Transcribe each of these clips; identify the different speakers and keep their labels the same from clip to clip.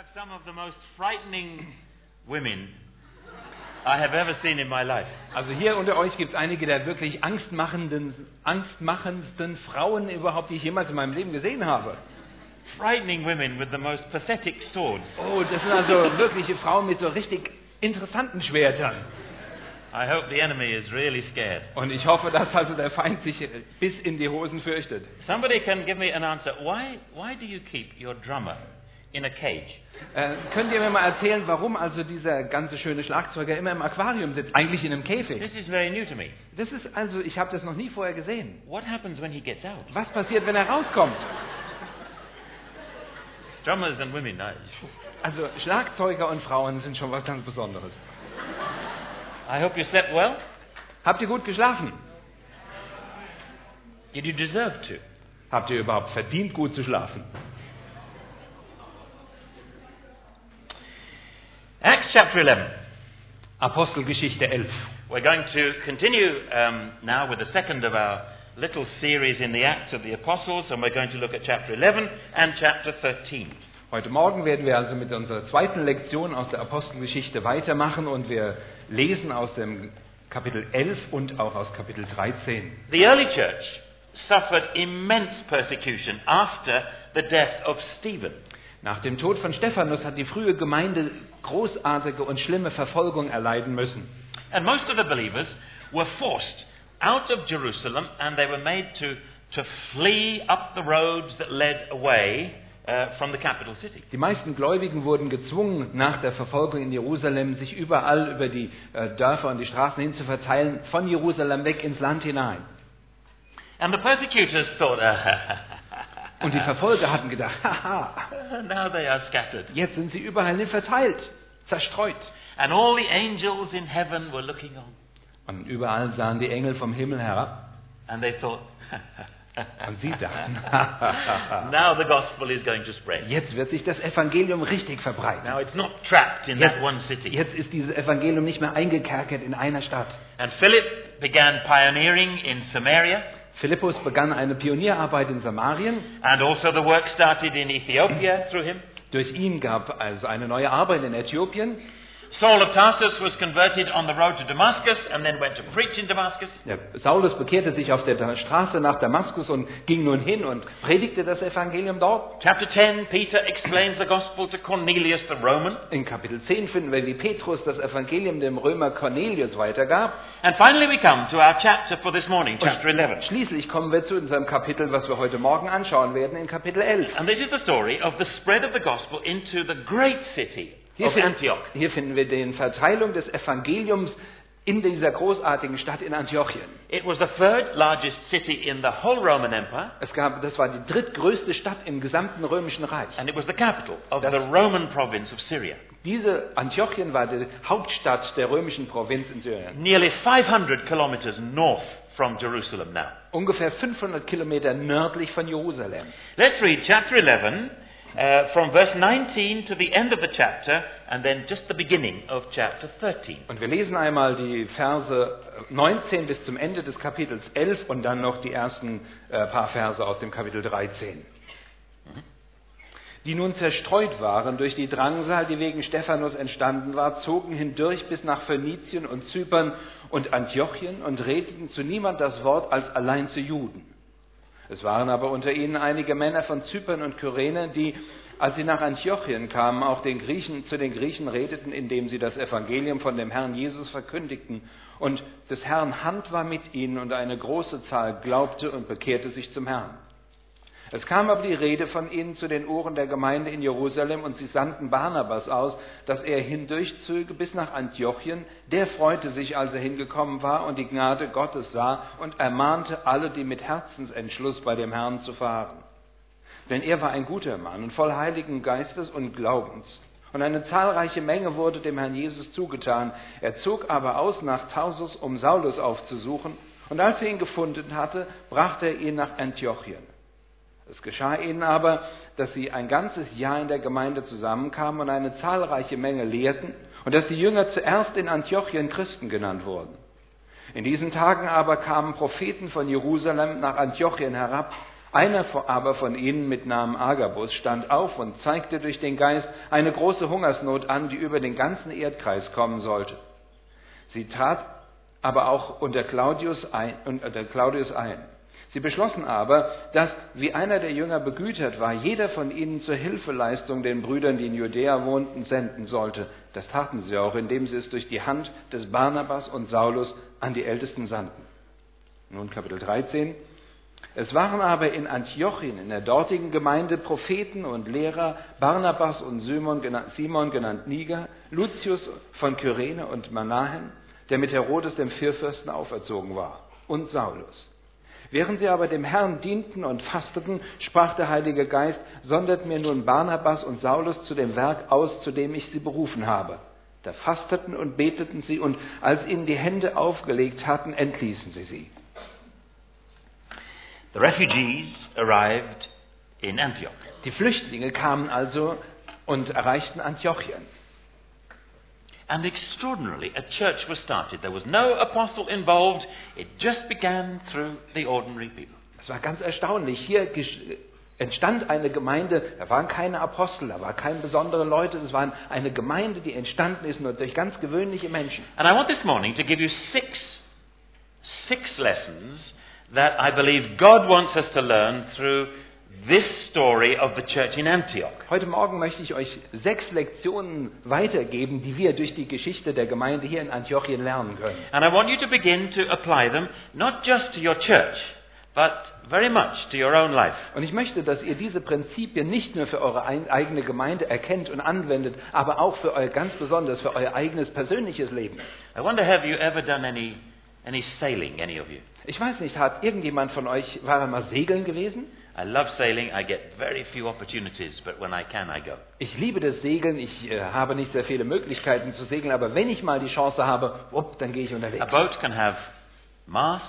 Speaker 1: have some of the most frightening women I have ever seen in my life.
Speaker 2: Also hier unter euch gibt es einige der wirklich angstmachenden, angstmachendsten Frauen überhaupt, die ich jemals in meinem Leben gesehen habe.
Speaker 1: Frightening women with the most pathetic swords.
Speaker 2: Oh, das sind also wirkliche Frauen mit so richtig interessanten Schwertern.
Speaker 1: I hope the enemy is really scared.
Speaker 2: Und ich hoffe, dass also der Feind sich bis in die Hosen fürchtet.
Speaker 1: Somebody can give me an answer. Why, why do you keep your drummer in a cage?
Speaker 2: Äh, könnt ihr mir mal erzählen, warum also dieser ganze schöne Schlagzeuger immer im Aquarium sitzt, eigentlich in einem Käfig?
Speaker 1: This is very new to me.
Speaker 2: Das ist also, ich habe das noch nie vorher gesehen.
Speaker 1: What happens when he gets out?
Speaker 2: Was passiert, wenn er rauskommt?
Speaker 1: Drummers and women, no.
Speaker 2: Also Schlagzeuger und Frauen sind schon was ganz Besonderes.
Speaker 1: I hope you slept well.
Speaker 2: Habt ihr gut geschlafen?
Speaker 1: Did you deserve to?
Speaker 2: Habt ihr überhaupt verdient, gut zu schlafen?
Speaker 1: Acts chapter 11.
Speaker 2: Apostelgeschichte 11.
Speaker 1: We're going to continue um, now with the second of our little series in the Acts of the Apostles, and we're going to look at chapter 11 and chapter 13.
Speaker 2: Heute Morgen werden wir also mit unserer zweiten Lektion aus der Apostelgeschichte weitermachen und wir lesen aus dem Kapitel 11 und auch aus Kapitel 13.
Speaker 1: The early church suffered immense persecution after the death of Stephen.
Speaker 2: Nach dem Tod von Stephanus hat die frühe Gemeinde großartige und schlimme Verfolgung erleiden müssen.
Speaker 1: And most of the believers were forced out of Jerusalem and they were made to, to flee up the roads that led away uh, from the capital city.
Speaker 2: Die meisten Gläubigen wurden gezwungen, nach der Verfolgung in Jerusalem sich überall über die äh, Dörfer und die Straßen hin zu verteilen, von Jerusalem weg ins Land hinein.
Speaker 1: And the persecutors thought,
Speaker 2: Und die Verfolger hatten gedacht, haha,
Speaker 1: now they are scattered.
Speaker 2: jetzt sind sie überall hin verteilt, zerstreut.
Speaker 1: And all the angels in heaven were looking on.
Speaker 2: Und überall sahen die Engel vom Himmel herab
Speaker 1: And they thought,
Speaker 2: und sie dachten,
Speaker 1: now the gospel is going to spread.
Speaker 2: jetzt wird sich das Evangelium richtig verbreiten.
Speaker 1: Now it's not trapped in that one city.
Speaker 2: Jetzt ist dieses Evangelium nicht mehr eingekerkert in einer Stadt.
Speaker 1: And Philip began pioneering in Samaria,
Speaker 2: Philippus begann eine Pionierarbeit in Samarien.
Speaker 1: and also the work started in Ethiopia through him.
Speaker 2: Durch ihn gab also eine neue Arbeit in Äthiopien.
Speaker 1: Saul of Tarsus was converted on the road to Damascus and then went to preach in Damascus.
Speaker 2: Ja, Saulus bekehrte sich auf der Straße nach Damaskus und ging nun hin und predigte das Evangelium dort.
Speaker 1: Chapter 10, Peter explains the gospel to Cornelius the Roman.
Speaker 2: In Kapitel 10 finden wir, wie Petrus das Evangelium dem Römer Cornelius weitergab.
Speaker 1: And finally we come to our chapter for this morning, chapter 11.
Speaker 2: Schließlich kommen wir zu unserem Kapitel, was wir heute Morgen anschauen werden, in Kapitel 11.
Speaker 1: And this is the story of the spread of the gospel into the great city
Speaker 2: Hier,
Speaker 1: of
Speaker 2: fin-
Speaker 1: Antioch.
Speaker 2: hier finden wir die Verteilung des Evangeliums in dieser großartigen Stadt in Antiochien.
Speaker 1: It was the third largest city in the whole Roman Empire,
Speaker 2: Es gab, das war die drittgrößte Stadt im gesamten römischen Reich.
Speaker 1: and it was the capital of
Speaker 2: Das-
Speaker 1: the Roman province of Syria.
Speaker 2: Diese Antiochien war die Hauptstadt der römischen Provinz in Syrien.
Speaker 1: Nearly 500 kilometers north from Jerusalem now.
Speaker 2: Ungefähr 500 Kilometer nördlich von Jerusalem.
Speaker 1: Let's read chapter 11 uh, from verse 19 to the end of the chapter, and then just the beginning of chapter 13.
Speaker 2: Und wir lesen einmal die Verse 19 bis zum Ende des Kapitels 11 und dann noch die ersten äh, paar Verse aus dem Kapitel 13. Die nun zerstreut waren durch die Drangsal, die wegen Stephanus entstanden war, zogen hindurch bis nach Phönizien und Zypern und Antiochien und redeten zu niemand das Wort als allein zu Juden. Es waren aber unter ihnen einige Männer von Zypern und Kyrene, die, als sie nach Antiochien kamen, auch den Griechen, zu den Griechen redeten, indem sie das Evangelium von dem Herrn Jesus verkündigten. Und des Herrn Hand war mit ihnen und eine große Zahl glaubte und bekehrte sich zum Herrn. Es kam aber die Rede von ihnen zu den Ohren der Gemeinde in Jerusalem und sie sandten Barnabas aus, dass er hindurchzöge bis nach Antiochien. Der freute sich, als er hingekommen war und die Gnade Gottes sah und ermahnte alle, die mit Herzensentschluss bei dem Herrn zu fahren. Denn er war ein guter Mann und voll heiligen Geistes und Glaubens. Und eine zahlreiche Menge wurde dem Herrn Jesus zugetan. Er zog aber aus nach Tarsus, um Saulus aufzusuchen. Und als er ihn gefunden hatte, brachte er ihn nach Antiochien. Es geschah ihnen aber, dass sie ein ganzes Jahr in der Gemeinde zusammenkamen und eine zahlreiche Menge lehrten und dass die Jünger zuerst in Antiochien Christen genannt wurden. In diesen Tagen aber kamen Propheten von Jerusalem nach Antiochien herab, Einer aber von ihnen mit Namen Agabus stand auf und zeigte durch den Geist eine große Hungersnot an, die über den ganzen Erdkreis kommen sollte. Sie trat aber auch unter Claudius ein, unter Claudius ein. Sie beschlossen aber, dass, wie einer der Jünger begütert war, jeder von ihnen zur Hilfeleistung den Brüdern, die in Judäa wohnten, senden sollte. Das taten sie auch, indem sie es durch die Hand des Barnabas und Saulus an die Ältesten sandten. Nun Kapitel 13. Es waren aber in Antiochien, in der dortigen Gemeinde, Propheten und Lehrer, Barnabas und Simon, Simon genannt Niger, Lucius von Kyrene und Manahen, der mit Herodes dem Vierfürsten auferzogen war, und Saulus. Während sie aber dem Herrn dienten und fasteten, sprach der Heilige Geist, sondert mir nun Barnabas und Saulus zu dem Werk aus, zu dem ich sie berufen habe. Da fasteten und beteten sie, und als ihnen die Hände aufgelegt hatten, entließen sie sie.
Speaker 1: The refugees arrived in Antioch.
Speaker 2: Die Flüchtlinge kamen also und erreichten Antiochien.
Speaker 1: And extraordinarily, a church was started. There was no apostle involved. It just began through the ordinary people.
Speaker 2: Es war ganz erstaunlich. Hier entstand eine Gemeinde, da waren keine Apostel, da waren keine besonderen Leute, es war eine Gemeinde, die entstanden ist nur durch ganz gewöhnliche Menschen.
Speaker 1: And I want this morning to give you six, six lessons that I believe God wants us to learn through this story of the church in Antioch.
Speaker 2: Heute Morgen möchte ich euch sechs Lektionen weitergeben, die wir durch die Geschichte der Gemeinde hier in Antiochien lernen können.
Speaker 1: And I want you to begin to apply them not just to your church, but very much to your own life.
Speaker 2: Und ich möchte, dass ihr diese Prinzipien nicht nur für eure eigene Gemeinde erkennt und anwendet, aber auch für euer ganz besonders für euer eigenes persönliches Leben.
Speaker 1: I wonder have you ever done any any sailing any of you?
Speaker 2: Ich weiß nicht, hat irgendjemand von euch war mal segeln gewesen?
Speaker 1: I love sailing. I get very few opportunities, but when I can, I go.
Speaker 2: Ich liebe das Segeln. Ich äh, habe nicht sehr viele Möglichkeiten zu segeln, aber wenn ich mal die Chance habe, upp, dann gehe ich unterwegs.
Speaker 1: A boat can have masts.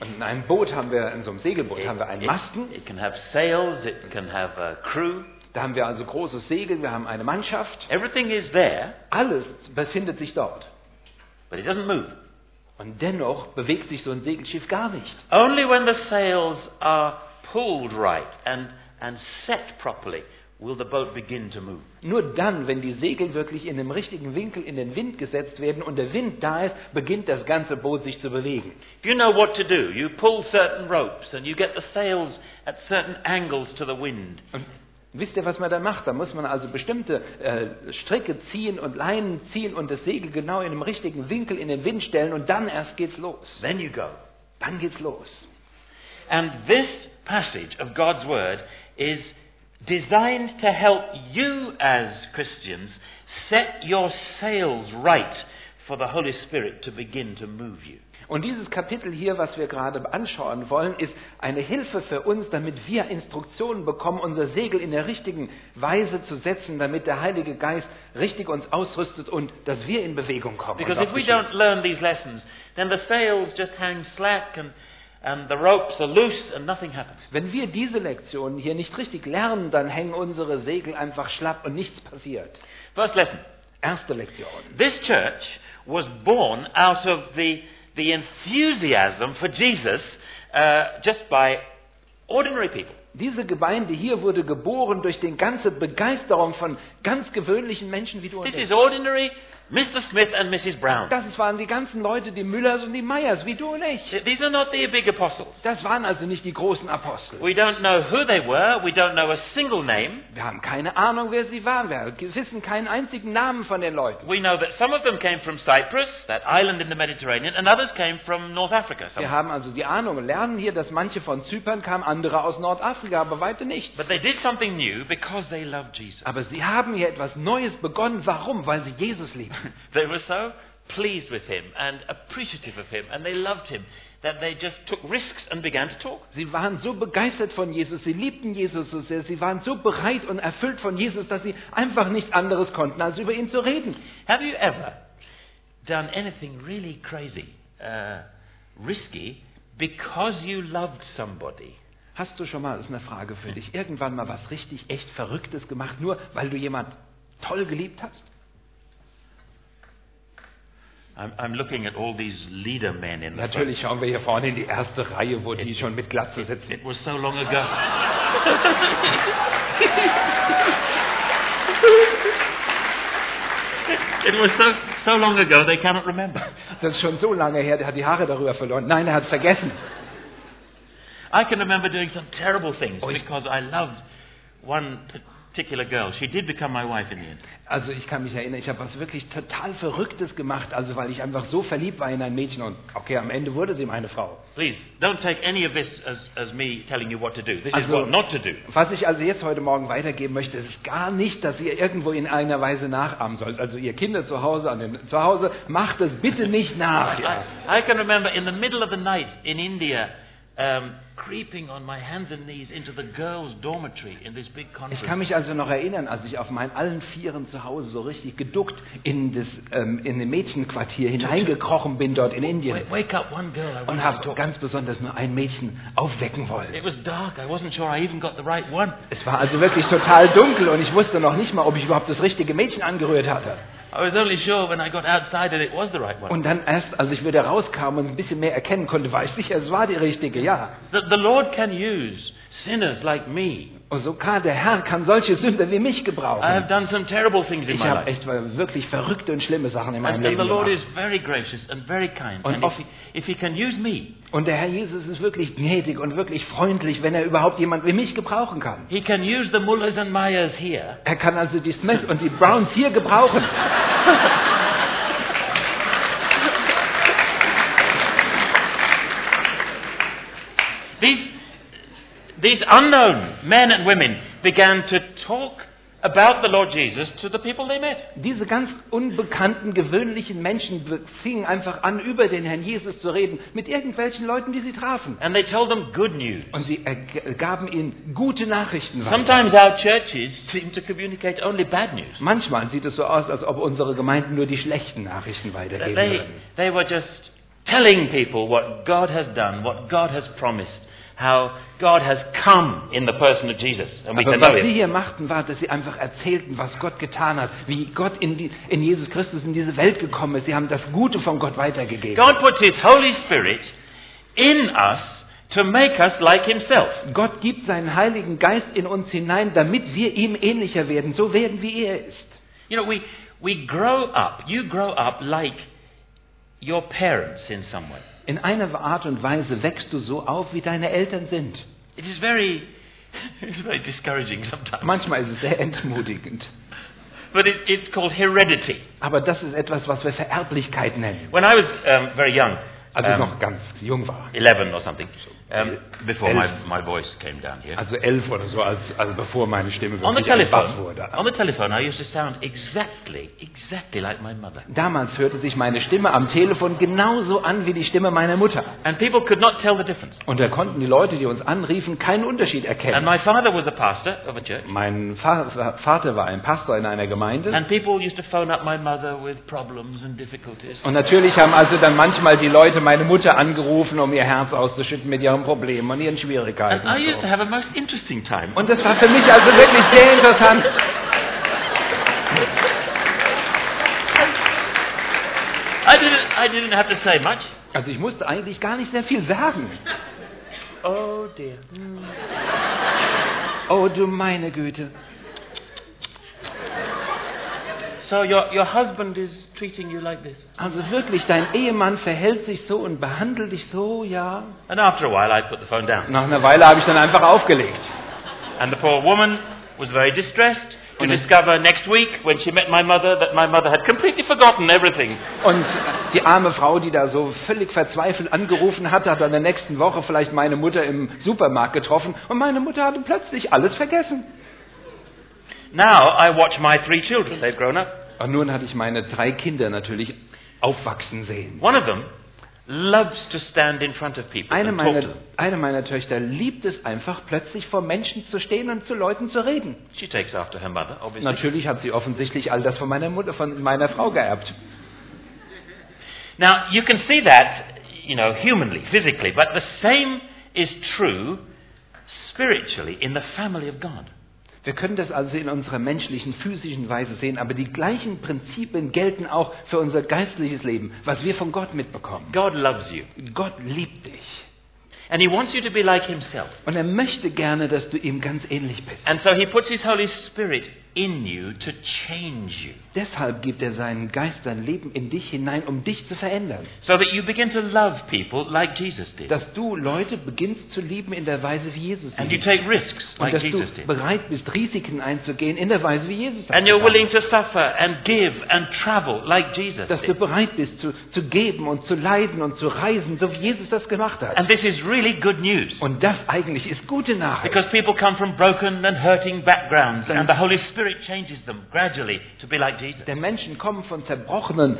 Speaker 2: Und in einem Boot haben wir, in so einem Segelboot haben wir einen
Speaker 1: it,
Speaker 2: Masten.
Speaker 1: it can have sails. It can have a crew.
Speaker 2: Da haben wir also großes Segel, wir haben eine Mannschaft.
Speaker 1: Everything is there,
Speaker 2: Alles befindet sich dort.
Speaker 1: but it doesn't move.
Speaker 2: Und dennoch bewegt sich so ein Segelschiff gar nicht.
Speaker 1: Only when the sails are pulled right and, and set properly will the boat begin to move.
Speaker 2: Nur dann, wenn die Segel wirklich in dem richtigen Winkel in den Wind gesetzt werden und der Wind da ist, beginnt das ganze Boot sich zu bewegen.
Speaker 1: If you know what to do, you pull certain ropes and you get the sails at certain angles to the wind.
Speaker 2: Und wisst ihr, was man da macht? Da muss man also bestimmte äh, Stricke ziehen und Leinen ziehen und das Segel genau in dem richtigen Winkel in den Wind stellen und dann erst geht's los.
Speaker 1: Then you go.
Speaker 2: Dann geht's los.
Speaker 1: And this passage of God's Word is designed to help you as Christians set your sails right for the Holy Spirit to begin to move you.
Speaker 2: Und dieses Kapitel hier, was wir gerade anschauen wollen, ist eine Hilfe für uns, damit wir Instruktionen bekommen, unser Segel in der richtigen Weise zu setzen, damit der Heilige Geist richtig uns ausrüstet und dass wir in Bewegung kommen.
Speaker 1: Because if we don't learn these lessons, then the sails just hang slack and, and the ropes are loose and nothing happens.
Speaker 2: Wenn wir diese Lektionen hier nicht richtig lernen, dann hängen unsere Segel einfach schlapp und nichts passiert.
Speaker 1: First lesson.
Speaker 2: Erste Lektion.
Speaker 1: This church was born out of the, the enthusiasm for Jesus uh, just by ordinary people.
Speaker 2: Diese Gemeinde hier wurde geboren durch die ganze Begeisterung von ganz gewöhnlichen Menschen wie du und
Speaker 1: This
Speaker 2: ich.
Speaker 1: is ordinary Mr. Smith and Mrs. Brown.
Speaker 2: Das waren die ganzen Leute, die Müllers und die Meyers, wie du und ich.
Speaker 1: These are not the big apostles.
Speaker 2: Das waren also nicht die großen Apostel.
Speaker 1: We don't know who they were. We don't know a single name.
Speaker 2: Wir haben keine Ahnung, wer sie waren. Wir wissen keinen einzigen Namen von den Leuten.
Speaker 1: We know that some of them came from Cyprus, that island in the Mediterranean, and others came from North Africa. Some-
Speaker 2: Wir haben also die Ahnung und lernen hier, dass manche von Zypern kamen, andere aus Nordafrika, aber weiter nicht.
Speaker 1: But they did something new because they loved Jesus.
Speaker 2: Aber sie haben hier etwas Neues begonnen. Warum? Weil sie Jesus lieben.
Speaker 1: They were so pleased with him and appreciative of him, and they loved him that they just took risks and began to talk.
Speaker 2: Sie waren so begeistert von Jesus, sie liebten Jesus so sehr, sie waren so bereit und erfüllt von Jesus, dass sie einfach nichts anderes konnten, als über ihn zu reden.
Speaker 1: Have you ever done anything really crazy, uh, risky, because you loved somebody?
Speaker 2: Hast du schon mal, das ist eine Frage für dich, irgendwann mal was richtig echt Verrücktes gemacht, nur weil du jemand toll geliebt hast?
Speaker 1: I'm, I'm looking at all these leader men in the.
Speaker 2: Natürlich schauen wir hier vorne in die erste Reihe, wo die schon mit Glatze sitzen.
Speaker 1: It was so long ago. it was so, so long ago they cannot remember.
Speaker 2: Das ist schon so lange her, der hat die Haare darüber verloren. Nein, er hat vergessen.
Speaker 1: I can remember doing some terrible things
Speaker 2: Oh,
Speaker 1: because I loved one particular girl. She did become my wife in the end.
Speaker 2: Also ich kann mich erinnern, ich habe was wirklich total Verrücktes gemacht, also weil ich einfach so verliebt war in ein Mädchen und okay, am Ende wurde sie meine Frau.
Speaker 1: Please, don't take any of this as, as me telling you what to do. This is
Speaker 2: Also-
Speaker 1: what not to do.
Speaker 2: Was ich also jetzt heute Morgen weitergeben möchte, ist gar nicht, dass ihr irgendwo in einer Weise nachahmen sollt. Also ihr Kinder zu Hause, an den, zu Hause, macht es bitte nicht nach. Ja.
Speaker 1: I, I can remember in the middle of the night in India, creeping on my hands and knees into the girls' dormitory in this big
Speaker 2: Ich kann mich also noch erinnern, als ich auf meinen allen Vieren zu Hause so richtig geduckt in das ähm, in den Mädchenquartier hineingekrochen bin dort in Indien und habe ganz besonders nur ein Mädchen aufwecken wollen.
Speaker 1: It was dark. I wasn't sure I even got the right one.
Speaker 2: Es war also wirklich total dunkel und ich wusste noch nicht mal, ob ich überhaupt das richtige Mädchen angerührt hatte.
Speaker 1: I was only sure when I got outside that it was the right one.
Speaker 2: Und dann erst, als ich wieder rauskam und ein bisschen mehr erkennen konnte, war ich sicher, es war die richtige, ja.
Speaker 1: The, the Lord can use sinners like me.
Speaker 2: Und so kann der Herr kann solche Sünder wie mich
Speaker 1: I have
Speaker 2: gebrauchen.
Speaker 1: done some terrible things in
Speaker 2: Ich habe echt wirklich verrückte und schlimme Sachen in meinem Leben gemacht. Und
Speaker 1: And if
Speaker 2: oft-
Speaker 1: he, if he can use me,
Speaker 2: Und der Herr Jesus ist wirklich gnädig und wirklich freundlich, wenn er überhaupt jemand wie mich gebrauchen kann.
Speaker 1: he can use the Mullahs and Mayas here.
Speaker 2: Er kann also die Smiths und die Browns hier gebrauchen.
Speaker 1: These, these unknown men and women began to talk about the Lord Jesus to the people they met.
Speaker 2: Diese ganz unbekannten, gewöhnlichen Menschen fingen einfach an, über den Herrn Jesus zu reden, mit irgendwelchen Leuten, die sie trafen.
Speaker 1: And they told them good news.
Speaker 2: Und sie gaben ihnen gute Nachrichten weiter.
Speaker 1: Sometimes our churches seem to communicate only bad news.
Speaker 2: Manchmal sieht es so aus, als ob unsere Gemeinden nur die schlechten Nachrichten weitergeben
Speaker 1: They, they were just telling people what God has done, what God has promised, how God has come in the person of Jesus. And we
Speaker 2: Aber
Speaker 1: can know
Speaker 2: was sie
Speaker 1: it.
Speaker 2: hier machten, war, dass sie einfach erzählten, was Gott getan hat, wie Gott in, die, in Jesus Christus in diese Welt gekommen ist. Sie haben das Gute von Gott weitergegeben.
Speaker 1: God puts His Holy Spirit in us to make us like Himself.
Speaker 2: Gott gibt seinen Heiligen Geist in uns hinein, damit wir ihm ähnlicher werden, so werden wie er ist.
Speaker 1: You know, we, we grow up, you grow up like your parents in some way.
Speaker 2: In einer Art und Weise wächst du so auf, wie deine Eltern sind.
Speaker 1: It is very, it's very discouraging sometimes.
Speaker 2: Manchmal ist es sehr entmutigend.
Speaker 1: But it, it's called heredity.
Speaker 2: Aber das ist etwas, was wir Vererblichkeit nennen.
Speaker 1: When I was um, very young,
Speaker 2: Als ich
Speaker 1: um,
Speaker 2: noch ganz jung war.
Speaker 1: 11 or something, um, before my, my voice came down here.
Speaker 2: Also elf oder so, als, also bevor meine Stimme
Speaker 1: On the
Speaker 2: wirklich ein Bass
Speaker 1: telephone,
Speaker 2: wurde.
Speaker 1: on the telephone, I used to sound exactly, exactly like my mother.
Speaker 2: Damals hörte sich meine Stimme am Telefon genauso an wie die Stimme meiner Mutter.
Speaker 1: And people could not tell the difference.
Speaker 2: Und da konnten die Leute, die uns anriefen, keinen Unterschied
Speaker 1: And
Speaker 2: erkennen.
Speaker 1: my father was a pastor of a church.
Speaker 2: Mein Fa Vater war ein Pastor in einer Gemeinde.
Speaker 1: And people used to phone up my mother with problems and difficulties.
Speaker 2: Und natürlich haben also dann manchmal die Leute meine Mutter angerufen, um ihr Herz auszuschütten mit ihren Problemen und ihren Schwierigkeiten.
Speaker 1: And I
Speaker 2: und
Speaker 1: used to have a most interesting time.
Speaker 2: Und das war für mich also wirklich sehr interessant.
Speaker 1: I didn't, I didn't have to say much.
Speaker 2: Also ich musste eigentlich gar nicht sehr viel sagen.
Speaker 1: Oh dear.
Speaker 2: Oh du meine Güte.
Speaker 1: So your, your husband is treating you like this.
Speaker 2: Also wirklich, dein Ehemann verhält sich so und behandelt dich so, ja.
Speaker 1: And after a while, I put the phone down.
Speaker 2: Nach einer Weile habe ich dann einfach aufgelegt.
Speaker 1: And the poor woman was very distressed to
Speaker 2: Und-
Speaker 1: discover next week when she met my mother that my mother had completely forgotten everything.
Speaker 2: Und die arme Frau, die da so völlig verzweifelt angerufen hat, hat dann in der nächsten Woche vielleicht meine Mutter im Supermarkt getroffen und meine Mutter hatte plötzlich alles vergessen.
Speaker 1: Now I watch my three children. They've grown up.
Speaker 2: Und nun hatte ich meine drei Kinder natürlich aufwachsen sehen.
Speaker 1: One of them loves to stand in front of people
Speaker 2: Eine
Speaker 1: and talk to
Speaker 2: meiner,
Speaker 1: them.
Speaker 2: eine meiner Töchter liebt es einfach, plötzlich vor Menschen zu stehen und zu Leuten zu reden.
Speaker 1: She takes after her mother, obviously.
Speaker 2: Natürlich hat sie offensichtlich all das von meiner Mutter, von meiner Frau geerbt.
Speaker 1: Now you can see that, you know, humanly, physically, but the same is true spiritually in the family of God.
Speaker 2: Wir können das also in unserer menschlichen, physischen Weise sehen, aber die gleichen Prinzipien gelten auch für unser geistliches Leben, was wir von Gott mitbekommen.
Speaker 1: God loves you.
Speaker 2: Gott liebt dich.
Speaker 1: And He wants you to be like Himself.
Speaker 2: Und er möchte gerne, dass du ihm ganz ähnlich bist.
Speaker 1: And so He puts His Holy Spirit in you to change you.
Speaker 2: Deshalb gibt er seinen Geist, sein Leben in dich hinein, um dich zu verändern.
Speaker 1: So that you begin to love people like Jesus did.
Speaker 2: Dass du Leute beginnst zu lieben in der Weise, wie Jesus
Speaker 1: And you take risks
Speaker 2: Und
Speaker 1: like
Speaker 2: dass du
Speaker 1: did.
Speaker 2: bereit bist, Risiken einzugehen in der Weise, wie Jesus
Speaker 1: And you're willing to suffer and give and travel like Jesus
Speaker 2: dass du bereit bist zu, zu geben und zu leiden und zu reisen, so wie Jesus das gemacht hat.
Speaker 1: And this is really good news.
Speaker 2: Und das eigentlich ist gute Nachricht.
Speaker 1: Because people come from broken and hurting backgrounds, and the Holy Spirit changes them gradually to be like Jesus.
Speaker 2: Denn Menschen kommen von zerbrochenen,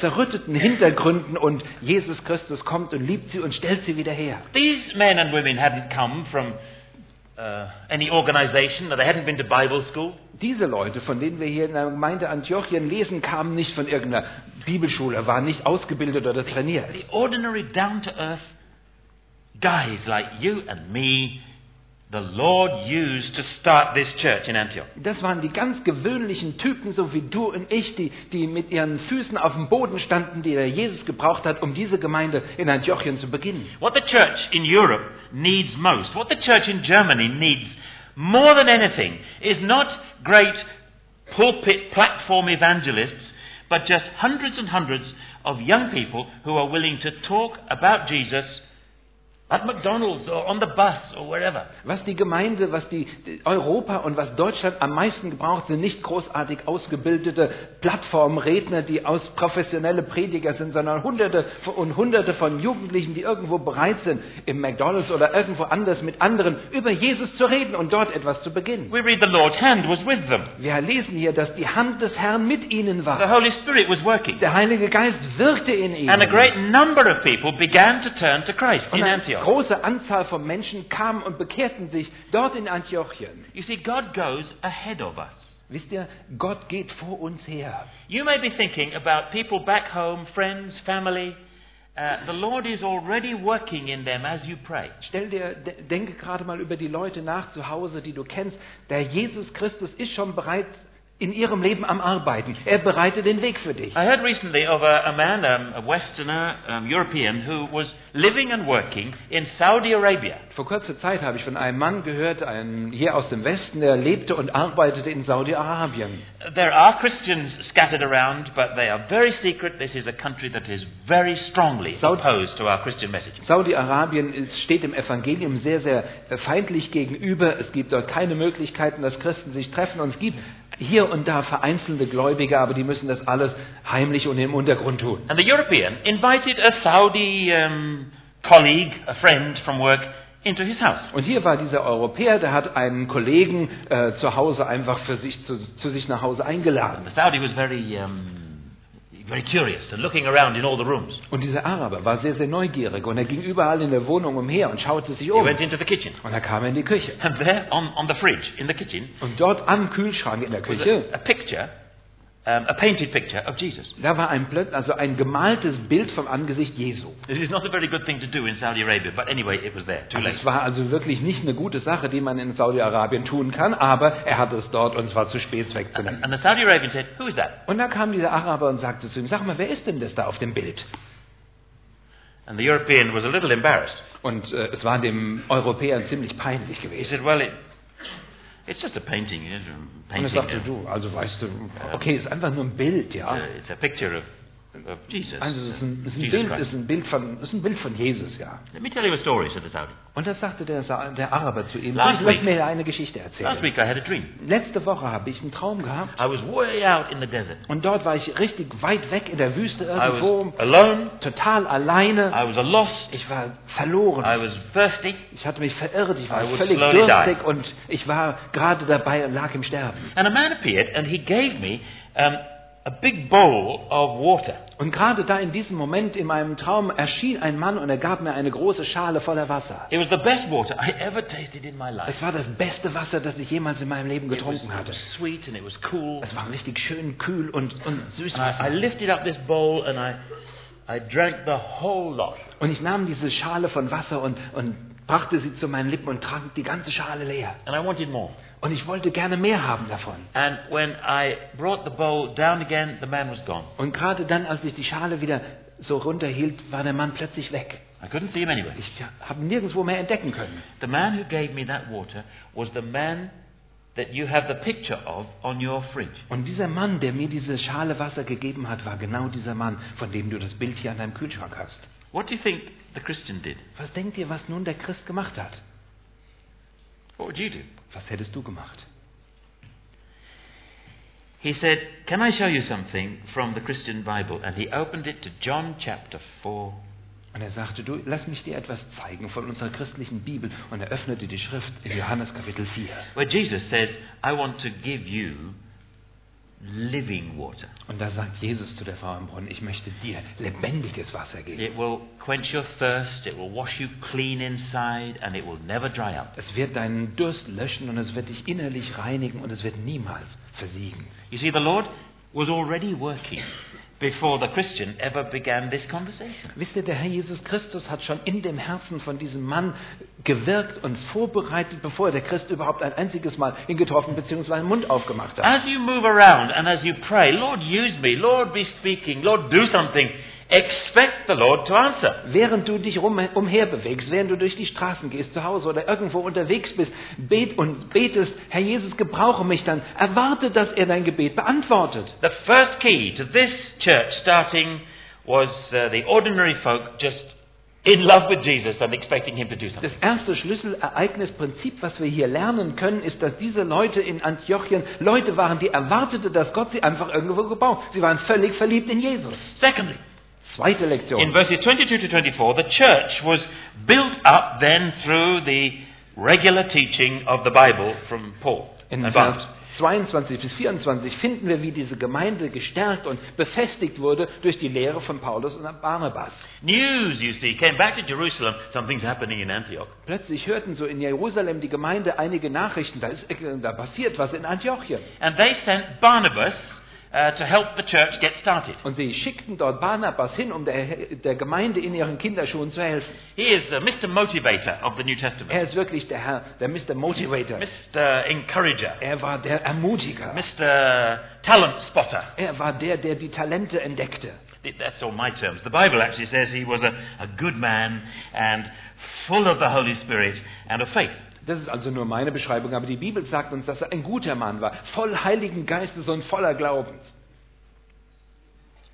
Speaker 2: zerrütteten Hintergründen und Jesus Christus kommt und liebt sie und stellt sie wieder her.
Speaker 1: These men and women hadn't come from uh, any organization, they hadn't been to Bible school.
Speaker 2: Diese Leute, von denen wir hier in der Gemeinde Antiochien lesen, kamen nicht von irgendeiner Bibelschule, waren nicht ausgebildet oder trainiert.
Speaker 1: The ordinary, down to earth guys like you and me, the Lord used to start this church in Antioch.
Speaker 2: Das waren die ganz gewöhnlichen Typen, so wie du und ich, die, die mit ihren Füßen auf dem Boden standen, die der Jesus gebraucht hat, um diese Gemeinde in Antiochien zu beginnen.
Speaker 1: What the church in Europe needs most, what the church in Germany needs more than anything, is not great pulpit platform evangelists, but just hundreds and hundreds of young people who are willing to talk about Jesus at McDonald's or on the bus or wherever.
Speaker 2: Was die Gemeinde, was die Europa und was Deutschland am meisten gebraucht, sind nicht großartig ausgebildete Plattformredner, die aus professionelle Prediger sind, sondern Hunderte und Hunderte von Jugendlichen, die irgendwo bereit sind, im McDonald's oder irgendwo anders mit anderen über Jesus zu reden und dort etwas zu beginnen.
Speaker 1: We read the Lord's hand was with them.
Speaker 2: Wir lesen hier, dass die Hand des Herrn mit ihnen
Speaker 1: The
Speaker 2: war.
Speaker 1: Holy Spirit was working.
Speaker 2: Der Heilige Geist wirkte in ihnen.
Speaker 1: And a great number of people began to turn to Christ in Antioch.
Speaker 2: Große Anzahl von Menschen kamen und bekehrten sich dort in Antiochien.
Speaker 1: You see, God goes ahead of us.
Speaker 2: Wisst ihr, Gott geht vor uns her.
Speaker 1: You may be thinking about people back home, friends, family. Uh, the Lord is already working in them as you pray.
Speaker 2: Stell dir, de- denke gerade mal über die Leute nach zu Hause, die du kennst. Der Jesus Christus ist schon bereits in ihrem Leben am Arbeiten. Er bereitet den Weg für dich.
Speaker 1: I heard recently of a, a man, um, a Westerner, um, European, who was living and working in Saudi Arabia.
Speaker 2: Vor kurzer Zeit habe ich von einem Mann gehört, einem hier aus dem Westen, der lebte und arbeitete in Saudi-Arabien.
Speaker 1: There are Christians scattered around, but they are very secret. This is a country that is very strongly
Speaker 2: Saudi-
Speaker 1: opposed to our Christian message.
Speaker 2: Saudi-Arabien ist- steht im Evangelium sehr, sehr feindlich gegenüber. Es gibt dort keine Möglichkeiten, dass Christen sich treffen. Und es gibt hier und da vereinzelte Gläubige, aber die müssen das alles heimlich und im Untergrund tun.
Speaker 1: And the European invited a Saudi um, colleague, a friend from work, into his house.
Speaker 2: Und hier war dieser Europäer, der hat einen Kollegen äh, zu Hause einfach für sich zu, zu sich nach Hause eingeladen.
Speaker 1: The Saudi was very, um, very curious and looking around in all the rooms.
Speaker 2: Und dieser Araber war sehr, sehr neugierig und er ging überall in der Wohnung umher und schaute sich um.
Speaker 1: He went into the kitchen.
Speaker 2: Und er kam in die Küche.
Speaker 1: And there, on, on the fridge in the kitchen,
Speaker 2: Und dort am Kühlschrank in der Küche,
Speaker 1: a, a picture, um, a painted picture of Jesus.
Speaker 2: da war ein, also ein gemaltes Bild vom Angesicht Jesu.
Speaker 1: This is not a very good thing to do in Saudi Arabia, but anyway, it was there. Too
Speaker 2: Also
Speaker 1: late.
Speaker 2: es war also wirklich nicht eine gute Sache, die man in Saudi-Arabien tun kann, aber er hatte es dort und es war zu spät, es wegzunehmen.
Speaker 1: And the Saudi Arabian said, Who is that?
Speaker 2: Und da kam dieser Araber und sagte zu ihm, sag mal, wer ist denn das da auf dem Bild?
Speaker 1: And the European was a little embarrassed.
Speaker 2: Und äh, es war dem Europäer ziemlich peinlich
Speaker 1: He
Speaker 2: gewesen.
Speaker 1: said, Well, it, it's just a painting. It's a
Speaker 2: Und er
Speaker 1: painting.
Speaker 2: sagte, du, also weißt du, okay, ist einfach nur ein Bild, ja.
Speaker 1: uh, it's a picture of Jesus.
Speaker 2: Also es ist ein, es ist ein
Speaker 1: Jesus
Speaker 2: Bild,
Speaker 1: Christ.
Speaker 2: ist ein Bild von, ist ein Bild von Jesus, ja.
Speaker 1: Let me tell you a story, said the Saudi.
Speaker 2: Und das sagte der, Sa- der Araber zu ihm,
Speaker 1: Last
Speaker 2: lass
Speaker 1: week-
Speaker 2: mir eine Geschichte
Speaker 1: Last
Speaker 2: erzählen.
Speaker 1: week I had a dream.
Speaker 2: Letzte Woche habe ich einen Traum gehabt
Speaker 1: I was way out in the desert.
Speaker 2: und dort war ich richtig weit weg in der Wüste
Speaker 1: I
Speaker 2: irgendwo,
Speaker 1: was alone.
Speaker 2: total alleine.
Speaker 1: I was lost.
Speaker 2: Ich war verloren.
Speaker 1: I was thirsty.
Speaker 2: Ich hatte mich verirrt, ich
Speaker 1: I
Speaker 2: war
Speaker 1: would
Speaker 2: völlig durstig
Speaker 1: die.
Speaker 2: und ich war gerade dabei und lag im Sterben.
Speaker 1: And a man appeared and he gave me um, a big bowl of water.
Speaker 2: Und gerade da in diesem Moment in meinem Traum erschien ein Mann und er gab mir eine große Schale voller Wasser.
Speaker 1: It was the best water I ever tasted in my life.
Speaker 2: Es war das beste Wasser, das ich jemals in meinem Leben
Speaker 1: It was,
Speaker 2: getrunken
Speaker 1: it
Speaker 2: hatte.
Speaker 1: was sweet and it was cool.
Speaker 2: Es war richtig schön kühl und, und süß.
Speaker 1: And I, I lifted up this bowl and I, I drank the whole lot.
Speaker 2: Und ich nahm diese Schale von Wasser und, und brachte sie zu meinen Lippen und trank die ganze Schale leer.
Speaker 1: And I wanted more.
Speaker 2: Und ich wollte gerne mehr haben davon.
Speaker 1: And when I brought the bowl down again, the man was gone.
Speaker 2: Und gerade dann, als ich die Schale wieder so runterhielt, war der Mann plötzlich weg.
Speaker 1: I couldn't see him anywhere.
Speaker 2: Ich habe ihn nirgendwo mehr entdecken können.
Speaker 1: The man who gave me that water was the man that you have the picture of on your fridge.
Speaker 2: Und dieser Mann, der mir diese Schale Wasser gegeben hat, war genau dieser Mann, von dem du das Bild hier an deinem Kühlschrank hast.
Speaker 1: What do you think the Christian did?
Speaker 2: Was denkt ihr, was nun der Christ gemacht hat?
Speaker 1: What would you do?
Speaker 2: Was hättest du gemacht?
Speaker 1: He said, Can I show you something from the Christian Bible? And he opened it to John chapter 4.
Speaker 2: Und er sagte, du, lass mich dir etwas zeigen von unserer christlichen Bibel. Und er öffnete die Schrift in Johannes Kapitel 4.
Speaker 1: where Jesus says, I want to give you living water.
Speaker 2: Und da sagt Jesus zu der Frau im Brunnen, ich möchte dir lebendiges Wasser geben.
Speaker 1: It will quench your thirst, it will wash you clean inside, and it will never dry up.
Speaker 2: Es wird deinen Durst löschen und es wird dich innerlich reinigen und es wird niemals versiegen.
Speaker 1: You see, the Lord was already working before the Christian ever began this conversation.
Speaker 2: Wisst ihr, der Herr Jesus Christus hat schon in dem Herzen von diesem Mann gewirkt und vorbereitet, bevor der Christ überhaupt ein einziges Mal ihn getroffen bzw. den Mund aufgemacht hat.
Speaker 1: As you move around and as you pray, Lord, use me, Lord, be speaking, Lord, do something, expect the Lord to answer.
Speaker 2: Während du dich rum, umher bewegst, während du durch die Straßen gehst, zu Hause oder irgendwo unterwegs bist, bet und betest, Herr Jesus, gebrauche mich dann, erwarte, dass er dein Gebet beantwortet.
Speaker 1: The first key to this church starting was uh, the ordinary folk just in love with Jesus and expecting him to do something.
Speaker 2: Das erste Schlüsselereignisprinzip, was wir hier lernen können, ist, dass diese Leute in Antiochien Leute waren, die erwartete, dass Gott sie einfach irgendwo gebaut. Sie waren völlig verliebt in Jesus.
Speaker 1: Secondly,
Speaker 2: Zweite
Speaker 1: in
Speaker 2: Lektion.
Speaker 1: verses 22 to 24, the church was built up then through the regular teaching of the Bible from Paul.
Speaker 2: In Vers
Speaker 1: Barnabas.
Speaker 2: 22 bis 24 finden wir, wie diese Gemeinde gestärkt und befestigt wurde durch die Lehre von Paulus und Barnabas.
Speaker 1: News, you see, came back to Jerusalem. Something's happening in Antioch.
Speaker 2: Plötzlich hörten so in Jerusalem die Gemeinde einige Nachrichten, da, ist, da passiert was in Antiochien.
Speaker 1: And they sent Barnabas uh, to help the church get started.
Speaker 2: Und sie schickten dort Barnabas hin, um der, der Gemeinde in ihren Kinderschuhen zu helfen.
Speaker 1: He is the Mr. Motivator of the New Testament,
Speaker 2: Er ist wirklich der Herr, der Mr. Motivator.
Speaker 1: Mr. Encourager,
Speaker 2: Er war der Ermutiger.
Speaker 1: Mr. Talent Spotter.
Speaker 2: Er war der, der die Talente entdeckte.
Speaker 1: That's all my terms. The Bible actually says he was a, a good man and full of the Holy Spirit and of faith.
Speaker 2: Das ist also nur meine Beschreibung, aber die Bibel sagt uns, dass er ein guter Mann war, voll Heiligen Geistes und voller Glaubens.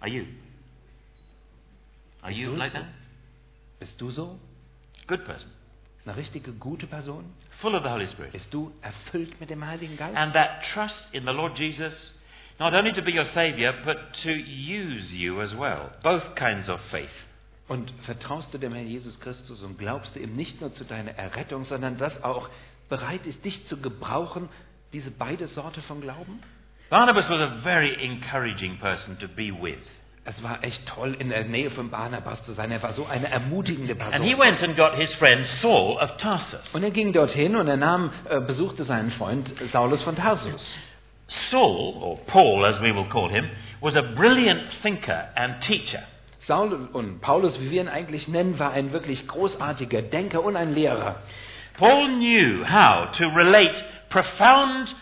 Speaker 1: Are you? Are you like that?
Speaker 2: Bist du so?
Speaker 1: Good person.
Speaker 2: Eine richtige gute Person?
Speaker 1: Full of the Holy Spirit.
Speaker 2: Bist du erfüllt mit dem Heiligen Geist?
Speaker 1: And that trust in the Lord Jesus, not only to be your Savior, but to use you as well. Both kinds of faith.
Speaker 2: Und vertraust du dem Herrn Jesus Christus und glaubst du ihm nicht nur zu deiner Errettung, sondern dass auch bereit ist, dich zu gebrauchen, diese beide Sorte von Glauben?
Speaker 1: Barnabas was a very encouraging person to be with.
Speaker 2: Es war echt toll, in der Nähe von Barnabas zu sein. Er war so eine ermutigende
Speaker 1: And he
Speaker 2: Person.
Speaker 1: went and got his friend Saul of Tarsus.
Speaker 2: Und er ging dorthin und er nahm, äh, besuchte seinen Freund Saulus von Tarsus.
Speaker 1: Saul, or Paul as we will call him, was a brilliant thinker and teacher.
Speaker 2: Saul und Paulus, wie wir ihn eigentlich nennen, war ein wirklich großartiger Denker und ein Lehrer.
Speaker 1: Paul knew how to relate profound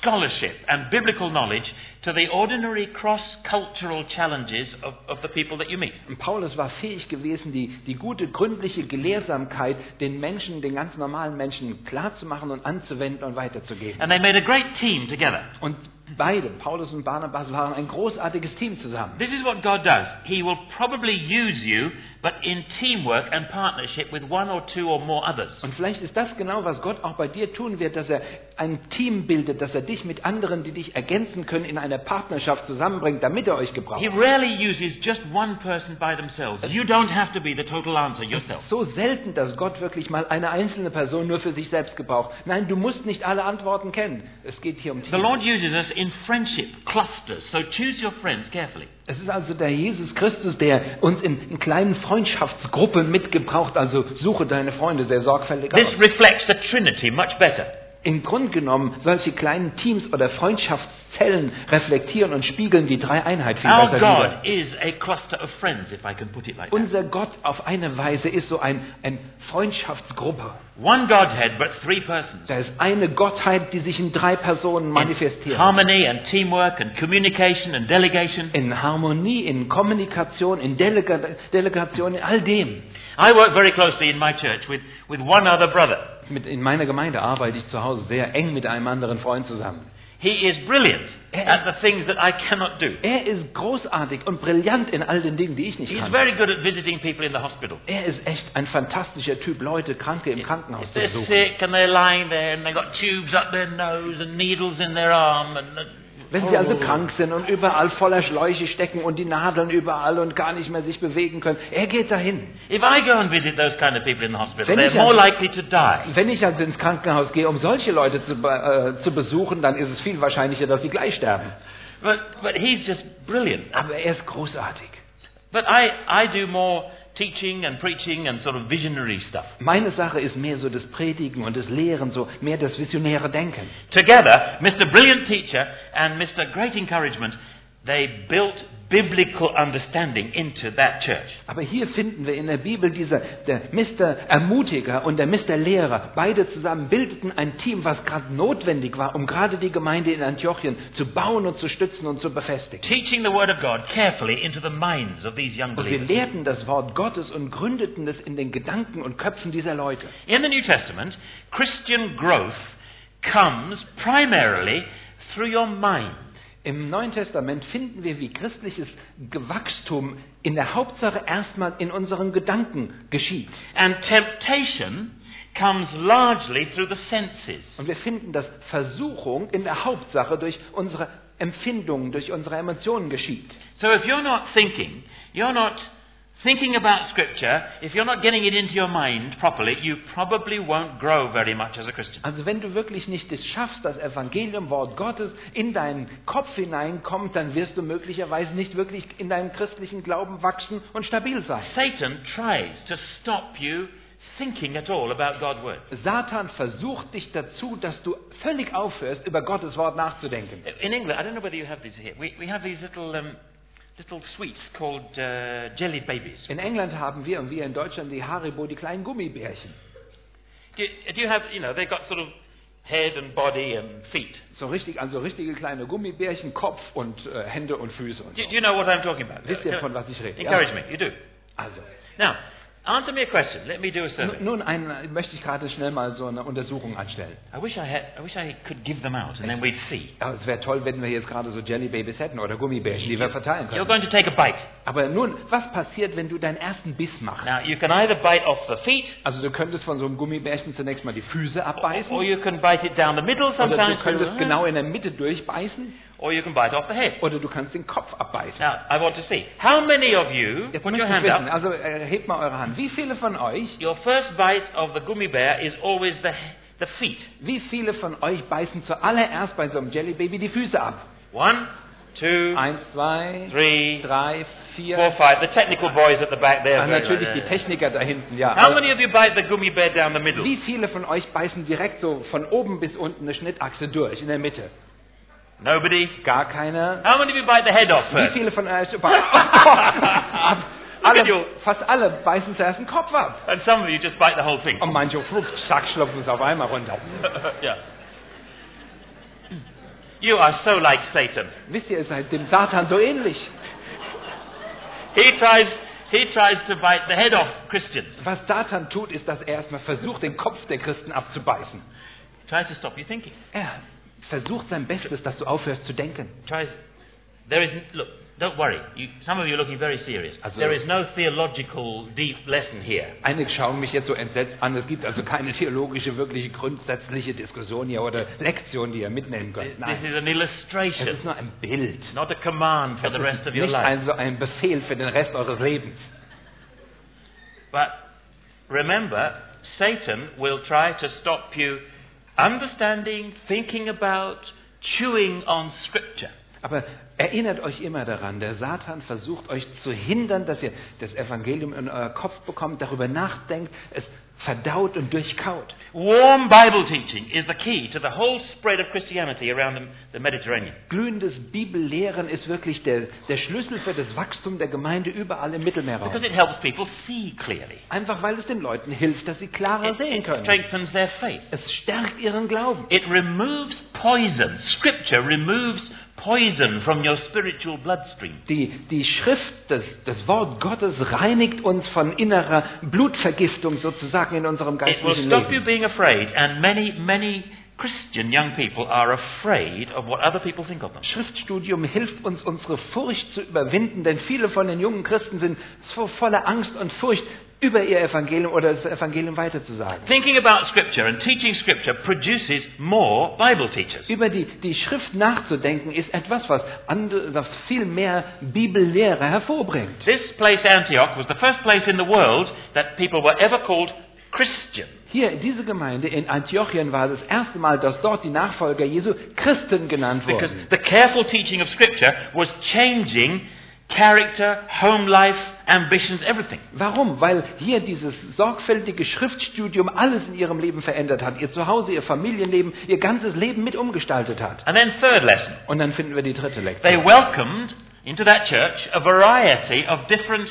Speaker 1: scholarship and biblical knowledge to the ordinary cross-cultural challenges of, of the people that you meet.
Speaker 2: Und Paulus war fähig gewesen, die, die gute, gründliche Gelehrsamkeit den Menschen, den ganz normalen Menschen klarzumachen und anzuwenden und weiterzugeben.
Speaker 1: And they made a great team together.
Speaker 2: Und beide, Paulus und Barnabas, waren ein großartiges Team zusammen.
Speaker 1: This is what God does. He will probably use you, but in teamwork and partnership with one or two or more others.
Speaker 2: Und vielleicht ist das genau, was Gott auch bei dir tun wird, dass er ein Team bildet, dass er dich mit anderen, die dich ergänzen können, in eine Partnerschaft zusammenbringt, damit er euch gebraucht.
Speaker 1: He rarely uses just one person by themselves. You don't have to be the total answer yourself.
Speaker 2: So selten, dass Gott wirklich mal eine einzelne Person nur für sich selbst gebraucht. Nein, du musst nicht alle Antworten kennen. Es geht hier um
Speaker 1: The
Speaker 2: Team.
Speaker 1: Lord uses us in friendship clusters, so choose your friends carefully.
Speaker 2: Es ist also der Jesus Christus, der uns in, in kleinen Freundschaftsgruppen mitgebraucht. Also suche deine Freunde sehr sorgfältig
Speaker 1: This
Speaker 2: aus.
Speaker 1: reflects the Trinity much better.
Speaker 2: Im Grunde genommen solche kleinen Teams oder Freundschaftszellen reflektieren und spiegeln die Dreieinheit viel
Speaker 1: Our
Speaker 2: besser.
Speaker 1: God friends, like.
Speaker 2: Unser Gott auf eine Weise ist so ein, ein Freundschaftsgruppe.
Speaker 1: One Godhead, but three persons.
Speaker 2: Da ist eine Gottheit, die sich in drei Personen
Speaker 1: In
Speaker 2: manifestiert.
Speaker 1: harmony and teamwork and communication and delegation.
Speaker 2: In Harmonie, in Kommunikation, in Delega Delegation, in all dem.
Speaker 1: I work very closely in my church with, with one other brother.
Speaker 2: Mit, in meiner Gemeinde arbeite ich zu Hause sehr eng mit einem anderen Freund zusammen.
Speaker 1: He is brilliant at the things that I cannot do.
Speaker 2: Er ist großartig und brillant in all den Dingen, die ich nicht
Speaker 1: He's
Speaker 2: kann.
Speaker 1: very good at visiting people in the hospital.
Speaker 2: Er ist echt ein fantastischer Typ, Leute, Kranke im Krankenhaus zu
Speaker 1: They're
Speaker 2: besuchen.
Speaker 1: sick and they're lying there and they've got tubes up their nose and needles in their arm and.
Speaker 2: Wenn sie also krank sind und überall voller Schläuche stecken und die Nadeln überall und gar nicht mehr sich bewegen können, er geht dahin.
Speaker 1: If I go and visit those kind of people in the hospital,
Speaker 2: Wenn
Speaker 1: they're
Speaker 2: ich
Speaker 1: more
Speaker 2: also-
Speaker 1: likely to die.
Speaker 2: Wenn ich also ins Krankenhaus gehe, um solche Leute zu, äh, zu besuchen, dann ist es viel wahrscheinlicher, dass sie gleich sterben.
Speaker 1: But, but he's just brilliant.
Speaker 2: Aber er ist großartig.
Speaker 1: But I, I do more teaching and preaching and sort of visionary stuff.
Speaker 2: Meine Sache ist mehr so das Predigen und das Lehren, so mehr das visionäre Denken.
Speaker 1: Together, Mr. Brilliant Teacher and Mr. Great Encouragement, they built biblical understanding into that church.
Speaker 2: Aber hier finden wir in der Bibel dieser, der Mr. Ermutiger und der Mr. Lehrer, beide zusammen bildeten ein Team, was gerade notwendig war, um gerade die Gemeinde in Antiochien zu bauen und zu stützen und zu befestigen.
Speaker 1: Teaching the Word of God carefully into the minds of these young
Speaker 2: Und wir
Speaker 1: believers.
Speaker 2: lehrten das Wort Gottes und gründeten es in den Gedanken und Köpfen dieser Leute.
Speaker 1: In the New Testament, Christian growth comes primarily through your mind.
Speaker 2: Im Neuen Testament finden wir, wie christliches Wachstum in der Hauptsache erstmal in unseren Gedanken geschieht.
Speaker 1: And temptation comes largely through the senses.
Speaker 2: Und wir finden, dass Versuchung in der Hauptsache durch unsere Empfindungen, durch unsere Emotionen geschieht.
Speaker 1: So if you're not thinking, you're not thinking about Scripture, if you're not getting it into your mind properly, you probably won't grow very much as a Christian.
Speaker 2: Also wenn du wirklich nicht es schaffst, das Evangelium, Wort Gottes in deinen Kopf hineinkommt, dann wirst du möglicherweise nicht wirklich in deinem christlichen Glauben wachsen und stabil sein.
Speaker 1: Satan tries to stop you thinking at all about God's Word.
Speaker 2: Satan versucht dich dazu, dass du völlig aufhörst, über Gottes Wort nachzudenken.
Speaker 1: In England, I don't know whether you have these here. We, we have these little, um, little sweets called uh, jelly babies.
Speaker 2: In England haben wir und wir in Deutschland die Haribo, die kleinen Gummibärchen.
Speaker 1: Do you, do you have, you know, they've got sort of head and body and feet.
Speaker 2: So richtig, also richtige kleine Gummibärchen, Kopf und äh, Hände und Füße und
Speaker 1: Do,
Speaker 2: so.
Speaker 1: do you know what I'm talking about?
Speaker 2: Wisst ihr, von was ich rede?
Speaker 1: Encourage
Speaker 2: Ja.
Speaker 1: me, you do.
Speaker 2: Also,
Speaker 1: Now, answer me a question. Let me do a survey.
Speaker 2: nun ein, möchte ich gerade schnell mal so eine Untersuchung anstellen.
Speaker 1: I wish I had. I wish I could give them out, and then we'd see.
Speaker 2: Es wäre toll, wenn wir jetzt gerade so Jelly Babies hätten oder Gummibärchen, die wir verteilen
Speaker 1: You're
Speaker 2: können.
Speaker 1: going to take a bite.
Speaker 2: Aber nun, was passiert, wenn du deinen ersten Biss machst?
Speaker 1: Now, you can either bite off the feet,
Speaker 2: Also du könntest von so einem Gummibärchen zunächst mal die Füße abbeißen.
Speaker 1: or you can bite it down the middle
Speaker 2: Oder du
Speaker 1: sometimes,
Speaker 2: könntest genau in der Mitte durchbeißen.
Speaker 1: Or you can bite off the head.
Speaker 2: Oder du kannst den Kopf abbeißen.
Speaker 1: Now, I want to see how many of you
Speaker 2: Jetzt
Speaker 1: put
Speaker 2: möchte
Speaker 1: your hand
Speaker 2: wissen,
Speaker 1: up.
Speaker 2: also äh, hebt mal eure Hand. Wie viele von euch,
Speaker 1: Your first bite of the gummy bear is always the the feet.
Speaker 2: wie viele von euch beißen zuallererst bei so einem Jelly Baby die Füße ab?
Speaker 1: One, two,
Speaker 2: Eins, zwei,
Speaker 1: three,
Speaker 2: drei, vier.
Speaker 1: four, five. The technical boys at the back there.
Speaker 2: Ah, natürlich die. Techniker da hinten, ja.
Speaker 1: How many of you bite the gummy bear down the middle?
Speaker 2: Wie viele von euch beißen direkt so von oben bis unten eine Schnittachse durch, in der Mitte?
Speaker 1: Nobody.
Speaker 2: Gar keiner.
Speaker 1: How many of you bite the head off
Speaker 2: Wie
Speaker 1: first?
Speaker 2: viele von euch alle, fast alle beißen zuerst den Kopf ab.
Speaker 1: And some of you just bite the whole thing.
Speaker 2: Und manche flupp, zack, schlupfen es auf einmal runter.
Speaker 1: yeah. You are so like Satan.
Speaker 2: Wisst ihr, ihr seid dem Satan so ähnlich.
Speaker 1: He tries, he tries to bite the head off Christians.
Speaker 2: Was Satan tut, ist, dass er erstmal versucht, den Kopf der Christen abzubeißen.
Speaker 1: Tries to stop you thinking.
Speaker 2: Er versucht sein Bestes, dass du aufhörst zu denken.
Speaker 1: Tries. There is look. Don't worry. You, some of you are looking very serious.
Speaker 2: Also-
Speaker 1: there is no theological deep lesson here.
Speaker 2: Einige schauen mich jetzt so entsetzt an. Es gibt also keine theologische, wirkliche grundsätzliche Diskussion hier oder Lektion, die ihr mitnehmen
Speaker 1: This
Speaker 2: könnt. Nein,
Speaker 1: is an
Speaker 2: es
Speaker 1: illustration,
Speaker 2: ist nur ein Bild.
Speaker 1: not a command for
Speaker 2: Es
Speaker 1: the rest of your
Speaker 2: nicht
Speaker 1: life.
Speaker 2: also ein Befehl für den Rest eures Lebens.
Speaker 1: But remember, Satan will try to stop you understanding, thinking about, chewing on Scripture.
Speaker 2: Aber erinnert euch immer daran, der Satan versucht euch zu hindern, dass ihr das Evangelium in euer Kopf bekommt, darüber nachdenkt, es verdaut und durchkaut.
Speaker 1: Warm Bible teaching is the key to the whole spread of Christianity around the, the Mediterranean.
Speaker 2: Glühendes Bibellehren ist wirklich der, der Schlüssel für das Wachstum der Gemeinde überall im Mittelmeerraum.
Speaker 1: Because it helps people see clearly.
Speaker 2: Einfach weil es den Leuten hilft, dass sie klarer
Speaker 1: It,
Speaker 2: sehen
Speaker 1: it
Speaker 2: können.
Speaker 1: strengthens their faith.
Speaker 2: Es stärkt ihren Glauben.
Speaker 1: It removes poison. Scripture removes poison from your spiritual bloodstream.
Speaker 2: Die, die Schrift, das, das Wort Gottes reinigt uns von innerer Blutvergiftung sozusagen in unserem
Speaker 1: It will
Speaker 2: geistlichen
Speaker 1: stop you
Speaker 2: Leben.
Speaker 1: being afraid, and many, many Christian young people are afraid of what other people think of them.
Speaker 2: Schriftstudium hilft uns, unsere Furcht zu überwinden, denn viele von den jungen Christen sind so voller Angst und Furcht, über ihr Evangelium oder das Evangelium weiterzusagen.
Speaker 1: Thinking about Scripture and teaching Scripture produces more Bible teachers.
Speaker 2: Über die, die Schrift nachzudenken ist etwas, was, was viel mehr Bibellehre hervorbringt.
Speaker 1: This place, Antioch, was the first place in the world that people were ever called Christian.
Speaker 2: Hier, diese Gemeinde in Antiochien war das erste Mal, dass dort die Nachfolger Jesu Christen genannt
Speaker 1: Because
Speaker 2: wurden.
Speaker 1: the careful teaching of Scripture was changing character, home life, ambitions, everything.
Speaker 2: Warum? Weil hier dieses sorgfältige Schriftstudium alles in ihrem Leben verändert hat. Ihr Zuhause, ihr Familienleben, ihr ganzes Leben mit umgestaltet hat.
Speaker 1: And then, third lesson.
Speaker 2: Und dann finden wir die dritte
Speaker 1: They
Speaker 2: Lektion.
Speaker 1: welcomed into that church a variety of different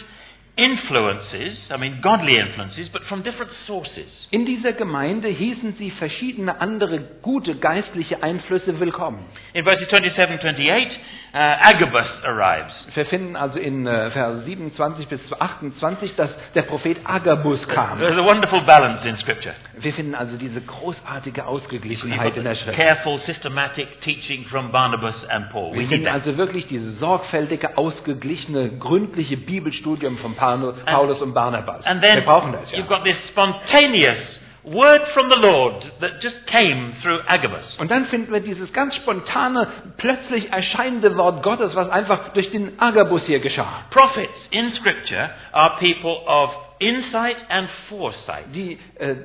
Speaker 1: influences, I mean godly influences, but from different sources.
Speaker 2: In dieser Gemeinde hießen sie verschiedene andere gute geistliche Einflüsse willkommen.
Speaker 1: In verses 27 28, uh, Agabus arrives.
Speaker 2: Wir finden also in äh, Vers 27 bis 28, dass der Prophet Agabus kam.
Speaker 1: There's a wonderful balance in Scripture.
Speaker 2: Wir finden also diese großartige Ausgeglichenheit in der Schrift.
Speaker 1: careful, systematic teaching from Barnabas and Paul.
Speaker 2: Wir finden also wirklich dieses sorgfältige, ausgeglichene, gründliche Bibelstudium von Paul- Paulus und Barnabas.
Speaker 1: And
Speaker 2: Wir
Speaker 1: then
Speaker 2: brauchen das
Speaker 1: you've
Speaker 2: ja.
Speaker 1: got this spontaneous word from the Lord that just came through Agabus.
Speaker 2: Und dann finden wir dieses ganz spontane, plötzlich erscheinende Wort Gottes, was einfach durch den Agabus hier geschah.
Speaker 1: Prophets in Scripture are people of insight and foresight.
Speaker 2: Die, äh,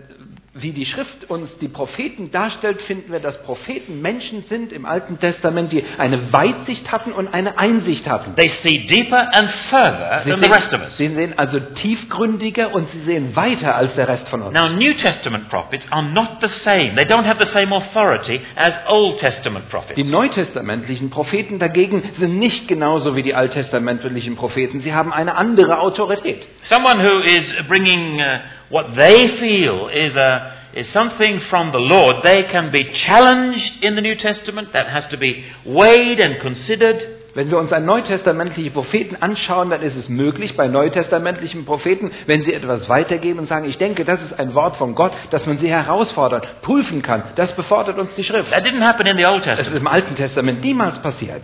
Speaker 2: wie die Schrift uns die Propheten darstellt, finden wir, dass Propheten Menschen sind im Alten Testament, die eine Weitsicht hatten und eine Einsicht hatten.
Speaker 1: They see deeper and further
Speaker 2: Sie
Speaker 1: than the rest of
Speaker 2: sehen,
Speaker 1: us.
Speaker 2: sie sehen also tiefgründiger und sie sehen weiter als der Rest von uns.
Speaker 1: Now, New Testament prophets are not the same. They don't have the same authority as Old Testament prophets.
Speaker 2: Die neutestamentlichen Propheten dagegen sind nicht genauso wie die alttestamentlichen Propheten. Sie haben eine andere Autorität.
Speaker 1: Someone who is bringing uh, what they feel is a is something from the Lord. They can be challenged in the New Testament. That has to be weighed and considered.
Speaker 2: Wenn wir uns einen neutestamentlichen Propheten anschauen, dann ist es möglich bei neutestamentlichen Propheten, wenn sie etwas weitergeben und sagen, ich denke, das ist ein Wort von Gott, dass man sie herausfordern, prüfen kann. Das befordert uns die Schrift.
Speaker 1: That didn't happen in the Old
Speaker 2: Das ist
Speaker 1: Testament.
Speaker 2: im Alten Testament niemals passiert.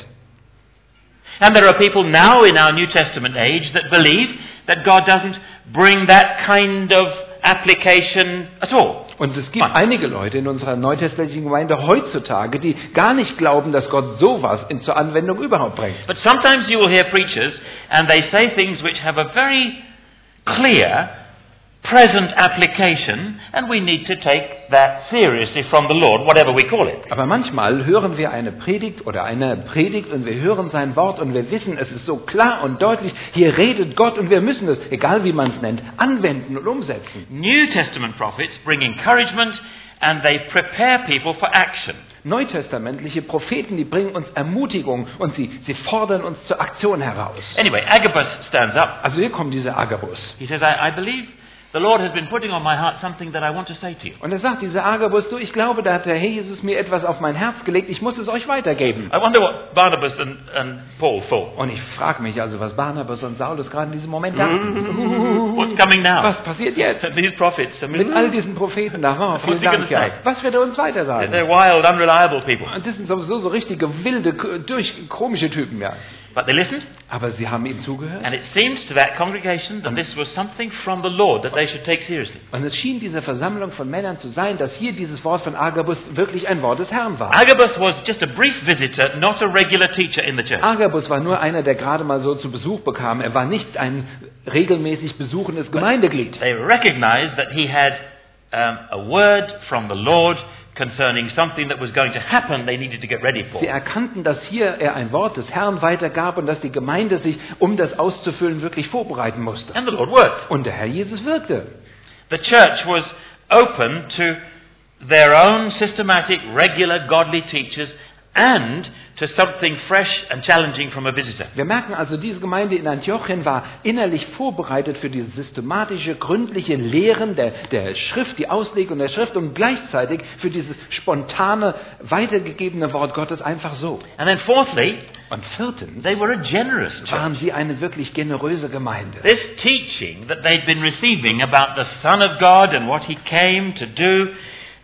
Speaker 1: And there are people now in our New Testament age that believe that God doesn't bring that kind of application at all.
Speaker 2: Und es gibt einige Leute in unserer neutestamentlichen Gemeinde heutzutage, die gar nicht glauben, dass Gott sowas in, zur Anwendung überhaupt bringt.
Speaker 1: But sometimes you will hear preachers and they say things which have a very clear present application and we need to take that seriously from the Lord, whatever we call it.
Speaker 2: Aber manchmal hören wir eine Predigt oder eine Predigt und wir hören sein Wort und wir wissen, es ist so klar und deutlich, hier redet Gott und wir müssen es, egal wie man es nennt, anwenden und umsetzen.
Speaker 1: New Testament prophets bring encouragement and they prepare people for action.
Speaker 2: Neutestamentliche Propheten, die bringen uns Ermutigung und sie, sie fordern uns zur Aktion heraus.
Speaker 1: Anyway, Agabus stands up.
Speaker 2: Also hier kommt dieser Agabus.
Speaker 1: He says, I, I believe the Lord has been putting on my heart something that I want to say to you.
Speaker 2: Und er sagt, dieser Agabus, du, ich glaube, da hat der Herr Jesus mir etwas auf mein Herz gelegt, ich muss es euch weitergeben.
Speaker 1: I wonder what Barnabas and, and Paul thought.
Speaker 2: Und ich frage mich also, was Barnabas und Saulus gerade in diesem Moment dachten.
Speaker 1: What's coming now?
Speaker 2: Was passiert jetzt?
Speaker 1: These prophets, I mean,
Speaker 2: Mit all diesen Propheten da. Oh, vielen Dank, ja. Was wird er uns weiter sagen?
Speaker 1: they're wild, unreliable people.
Speaker 2: Und das sind sowieso so richtige, wilde, durch, komische Typen, ja.
Speaker 1: But they listened,
Speaker 2: Aber sie haben ihm zugehört.
Speaker 1: and it seems to that congregation that this was something from the Lord that they should take seriously.
Speaker 2: Und es schien dieser Versammlung von Männern zu sein, dass hier dieses Wort von Agabus wirklich ein Wort des Herrn war.
Speaker 1: Agabus was just a brief visitor, not a regular teacher in the church.
Speaker 2: Agabus war nur einer, der gerade mal so zu Besuch bekam. Er war nicht ein regelmäßig besuchendes Gemeindeglied.
Speaker 1: They recognized that he had um, a word from the Lord concerning something that was going to happen they needed to get ready for.
Speaker 2: Sie erkannten, dass hier er ein Wort des Herrn weitergab und dass die Gemeinde sich, um das auszufüllen, wirklich vorbereiten musste.
Speaker 1: And the Lord worked.
Speaker 2: Und der Herr Jesus wirkte.
Speaker 1: The church was open to their own systematic, regular, godly teachers and to something fresh and challenging from a visitor.
Speaker 2: Wir merken also, diese Gemeinde in Antiochien war innerlich vorbereitet für dieses systematische, gründliche Lehren der, der Schrift, die Auslegung der Schrift und gleichzeitig für dieses spontane, weitergegebene Wort Gottes einfach so.
Speaker 1: And then fourthly,
Speaker 2: Und viertens
Speaker 1: they were a generous church.
Speaker 2: waren sie eine wirklich generöse Gemeinde.
Speaker 1: This teaching that they'd been receiving about the Son of God and what He came to do,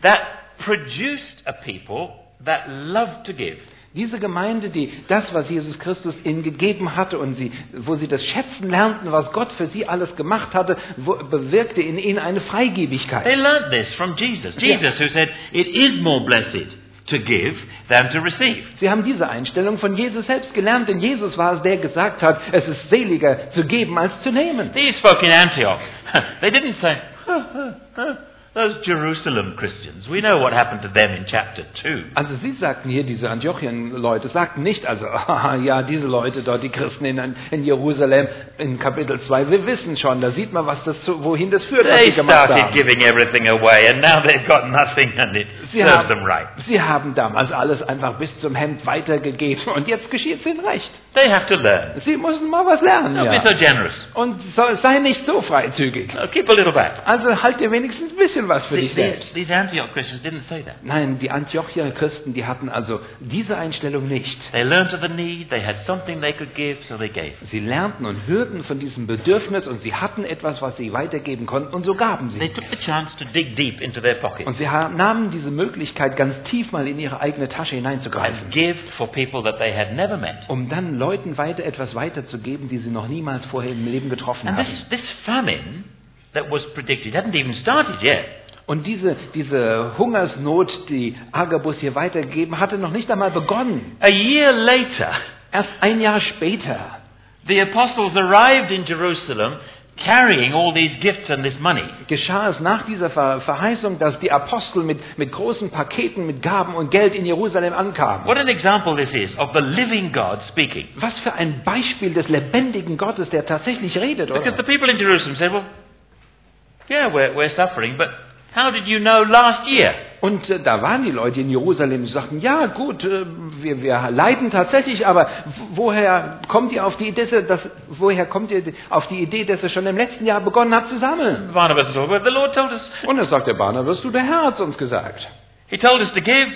Speaker 1: that produced a people that loved to give.
Speaker 2: Diese Gemeinde, die das, was Jesus Christus ihnen gegeben hatte und sie, wo sie das Schätzen lernten, was Gott für sie alles gemacht hatte, wo, bewirkte in ihnen eine Freigebigkeit.
Speaker 1: They learned this from Jesus. Jesus who said, It is more blessed to give than to receive.
Speaker 2: Sie haben diese Einstellung von Jesus selbst gelernt, denn Jesus war es, der gesagt hat, es ist seliger zu geben als zu nehmen.
Speaker 1: These folk in Antioch, they didn't say, "Huh, huh, huh, those Jerusalem Christians. We know what happened to them in chapter 2.
Speaker 2: Also sie sagten hier, diese Antiochien-Leute, sagten nicht, also, ah, ja, diese Leute dort, die Christen in, in Jerusalem in Kapitel 2, wir wissen schon, da sieht man, was das, wohin das führt, was
Speaker 1: They
Speaker 2: sie gemacht
Speaker 1: started
Speaker 2: haben.
Speaker 1: giving everything away and now they've got nothing and it
Speaker 2: Sie
Speaker 1: serves
Speaker 2: haben,
Speaker 1: them right.
Speaker 2: sie haben damals alles einfach bis zum Hemd weitergegeben und jetzt geschieht es ihnen recht.
Speaker 1: They have to learn.
Speaker 2: Sie müssen mal was lernen,
Speaker 1: Don't
Speaker 2: ja.
Speaker 1: be so generous.
Speaker 2: Und so, sei nicht so freizügig.
Speaker 1: No, keep a little back.
Speaker 2: Also halt dir wenigstens ein bisschen was für dich selbst.
Speaker 1: these Antioch Christians didn't say that.
Speaker 2: Nein, die Antiochier Christen, die hatten also diese Einstellung nicht.
Speaker 1: They learned of the need, they had something they could give, so they gave.
Speaker 2: Sie lernten und hörten von diesem Bedürfnis und sie hatten etwas, was sie weitergeben konnten und so gaben
Speaker 1: They
Speaker 2: sie.
Speaker 1: took the chance to dig deep into their pockets
Speaker 2: Und sie nahmen diese Möglichkeit, ganz tief mal in ihre eigene Tasche hineinzugreifen,
Speaker 1: and give for people that they had never met.
Speaker 2: um dann Leuten weiter etwas weiterzugeben, die sie noch niemals vorher im Leben getroffen
Speaker 1: And this,
Speaker 2: haben.
Speaker 1: this famine that was predicted hadn't even started yet.
Speaker 2: Und diese, diese Hungersnot, die Agabus hier weitergegeben hatte, noch nicht einmal begonnen.
Speaker 1: A year later,
Speaker 2: Erst ein Jahr später
Speaker 1: the apostles arrived in Jerusalem carrying all these gifts and this money.
Speaker 2: geschah es nach dieser Ver Verheißung, dass die Apostel mit, mit großen Paketen, mit Gaben und Geld in Jerusalem ankamen.
Speaker 1: What an example this is of the living God speaking.
Speaker 2: Was für ein Beispiel des lebendigen Gottes, der tatsächlich redet,
Speaker 1: Because the
Speaker 2: oder?
Speaker 1: people in Jerusalem said, well, yeah, we're, we're suffering, but how did you know last year?
Speaker 2: Und äh, da waren die Leute in Jerusalem, die sagten, ja gut, äh, wir, wir leiden tatsächlich, aber woher kommt ihr auf die Idee, dass, woher kommt ihr auf die Idee, dass ihr schon im letzten Jahr begonnen habt zu sammeln?
Speaker 1: Barnabas well, the Lord told us.
Speaker 2: Und dann sagt der Barnabas, du, der Herr hat uns gesagt.
Speaker 1: He told us to give,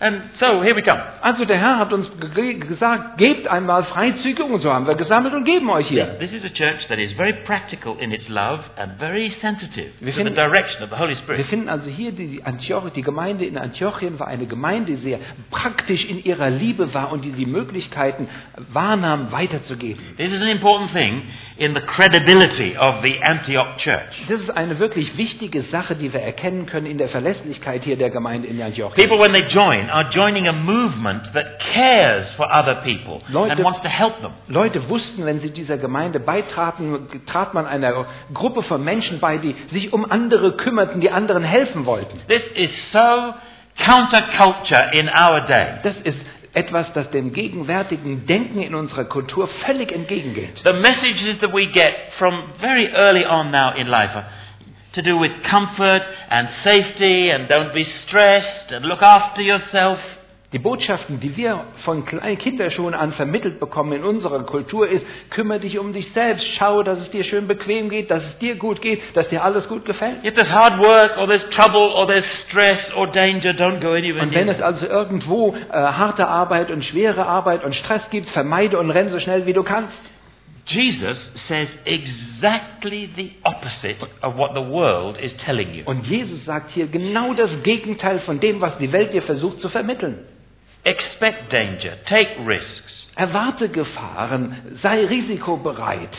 Speaker 1: and so here we come.
Speaker 2: Also der Herr hat uns ge gesagt, gebt einmal Freizügig und so haben wir gesammelt und geben euch hier.
Speaker 1: This is a church that is very practical in its love and very sensitive
Speaker 2: Wir
Speaker 1: to the
Speaker 2: finden-
Speaker 1: direction of the Holy
Speaker 2: Wir
Speaker 1: Spirit.
Speaker 2: finden also hier, die, Antioch, die Gemeinde in Antiochien war eine Gemeinde, die sehr praktisch in ihrer Liebe war und die die Möglichkeiten wahrnahm, weiterzugeben.
Speaker 1: This is an important thing in the credibility of the Antioch church.
Speaker 2: Das ist eine wirklich wichtige Sache, die wir erkennen können in der Verlässlichkeit hier der Gemeinde in Antiochien.
Speaker 1: People, when they join, are joining a movement that cares for other people
Speaker 2: Leute-
Speaker 1: and wants to help them.
Speaker 2: Leute wussten, wenn sie dieser Gemeinde beitraten, trat man einer Gruppe von Menschen bei, die sich um andere kümmerten, die anderen helfen wollten.
Speaker 1: This is so counterculture in our day.
Speaker 2: Das ist etwas, das dem gegenwärtigen Denken in unserer Kultur völlig entgegengeht.
Speaker 1: The messages that we get from very early on now in life are to do with comfort and safety and don't be stressed and look after yourself.
Speaker 2: Die Botschaften, die wir von kleinen Kinderschuhen an vermittelt bekommen in unserer Kultur ist, kümmere dich um dich selbst, schau, dass es dir schön bequem geht, dass es dir gut geht, dass dir alles gut gefällt.
Speaker 1: If there's hard work or there's trouble or there's stress or danger, don't go anywhere
Speaker 2: Und wenn es also irgendwo äh, harte Arbeit und schwere Arbeit und Stress gibt, vermeide und renn so schnell wie du kannst.
Speaker 1: Jesus says exactly the opposite of what the world is telling you.
Speaker 2: Und Jesus sagt hier genau das Gegenteil von dem, was die Welt dir versucht zu vermitteln.
Speaker 1: Expect danger, take risks.
Speaker 2: Erwarte Gefahren, sei risikobereit.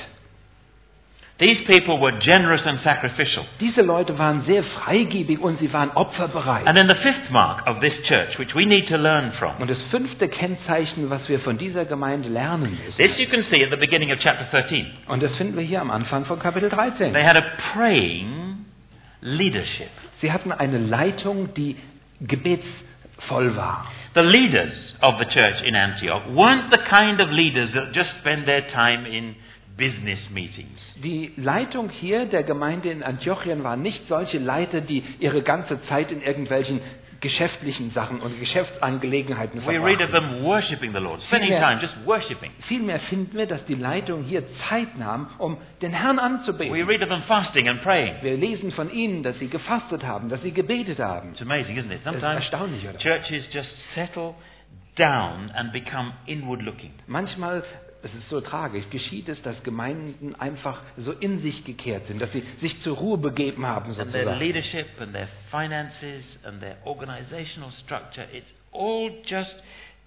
Speaker 1: These people were generous and sacrificial.
Speaker 2: Diese Leute waren sehr freigebig und sie waren opferbereit.
Speaker 1: And then the fifth mark of this church, which we need to learn from,
Speaker 2: Und das fünfte Kennzeichen, was wir von dieser Gemeinde lernen müssen,
Speaker 1: this you can see at the beginning of chapter 13.
Speaker 2: und das finden wir hier am Anfang von Kapitel 13.
Speaker 1: They had a praying leadership.
Speaker 2: Sie hatten eine Leitung, die gebetsvoll war.
Speaker 1: The leaders of the church in Antioch weren't the kind of leaders that just spend their time in business meetings.
Speaker 2: Die Leitung hier der Gemeinde in Antiochien waren nicht solche Leiter, die ihre ganze Zeit in irgendwelchen geschäftlichen Sachen und Geschäftsangelegenheiten
Speaker 1: We read of
Speaker 2: verbrachten. Vielmehr finden wir, dass die Leitung hier Zeit nahm, um den Herrn
Speaker 1: We
Speaker 2: anzubeten.
Speaker 1: read of them fasting and praying.
Speaker 2: Wir lesen von ihnen, dass sie gefastet haben, dass sie gebetet haben.
Speaker 1: It's amazing, isn't it?
Speaker 2: Das ist
Speaker 1: Sometimes
Speaker 2: erstaunlich, oder?
Speaker 1: churches just settle down and become inward looking.
Speaker 2: Manchmal, es ist so tragisch, geschieht es, dass Gemeinden einfach so in sich gekehrt sind, dass sie sich zur Ruhe begeben haben
Speaker 1: And their
Speaker 2: sozusagen.
Speaker 1: leadership and their finances and their organizational structure, it's all just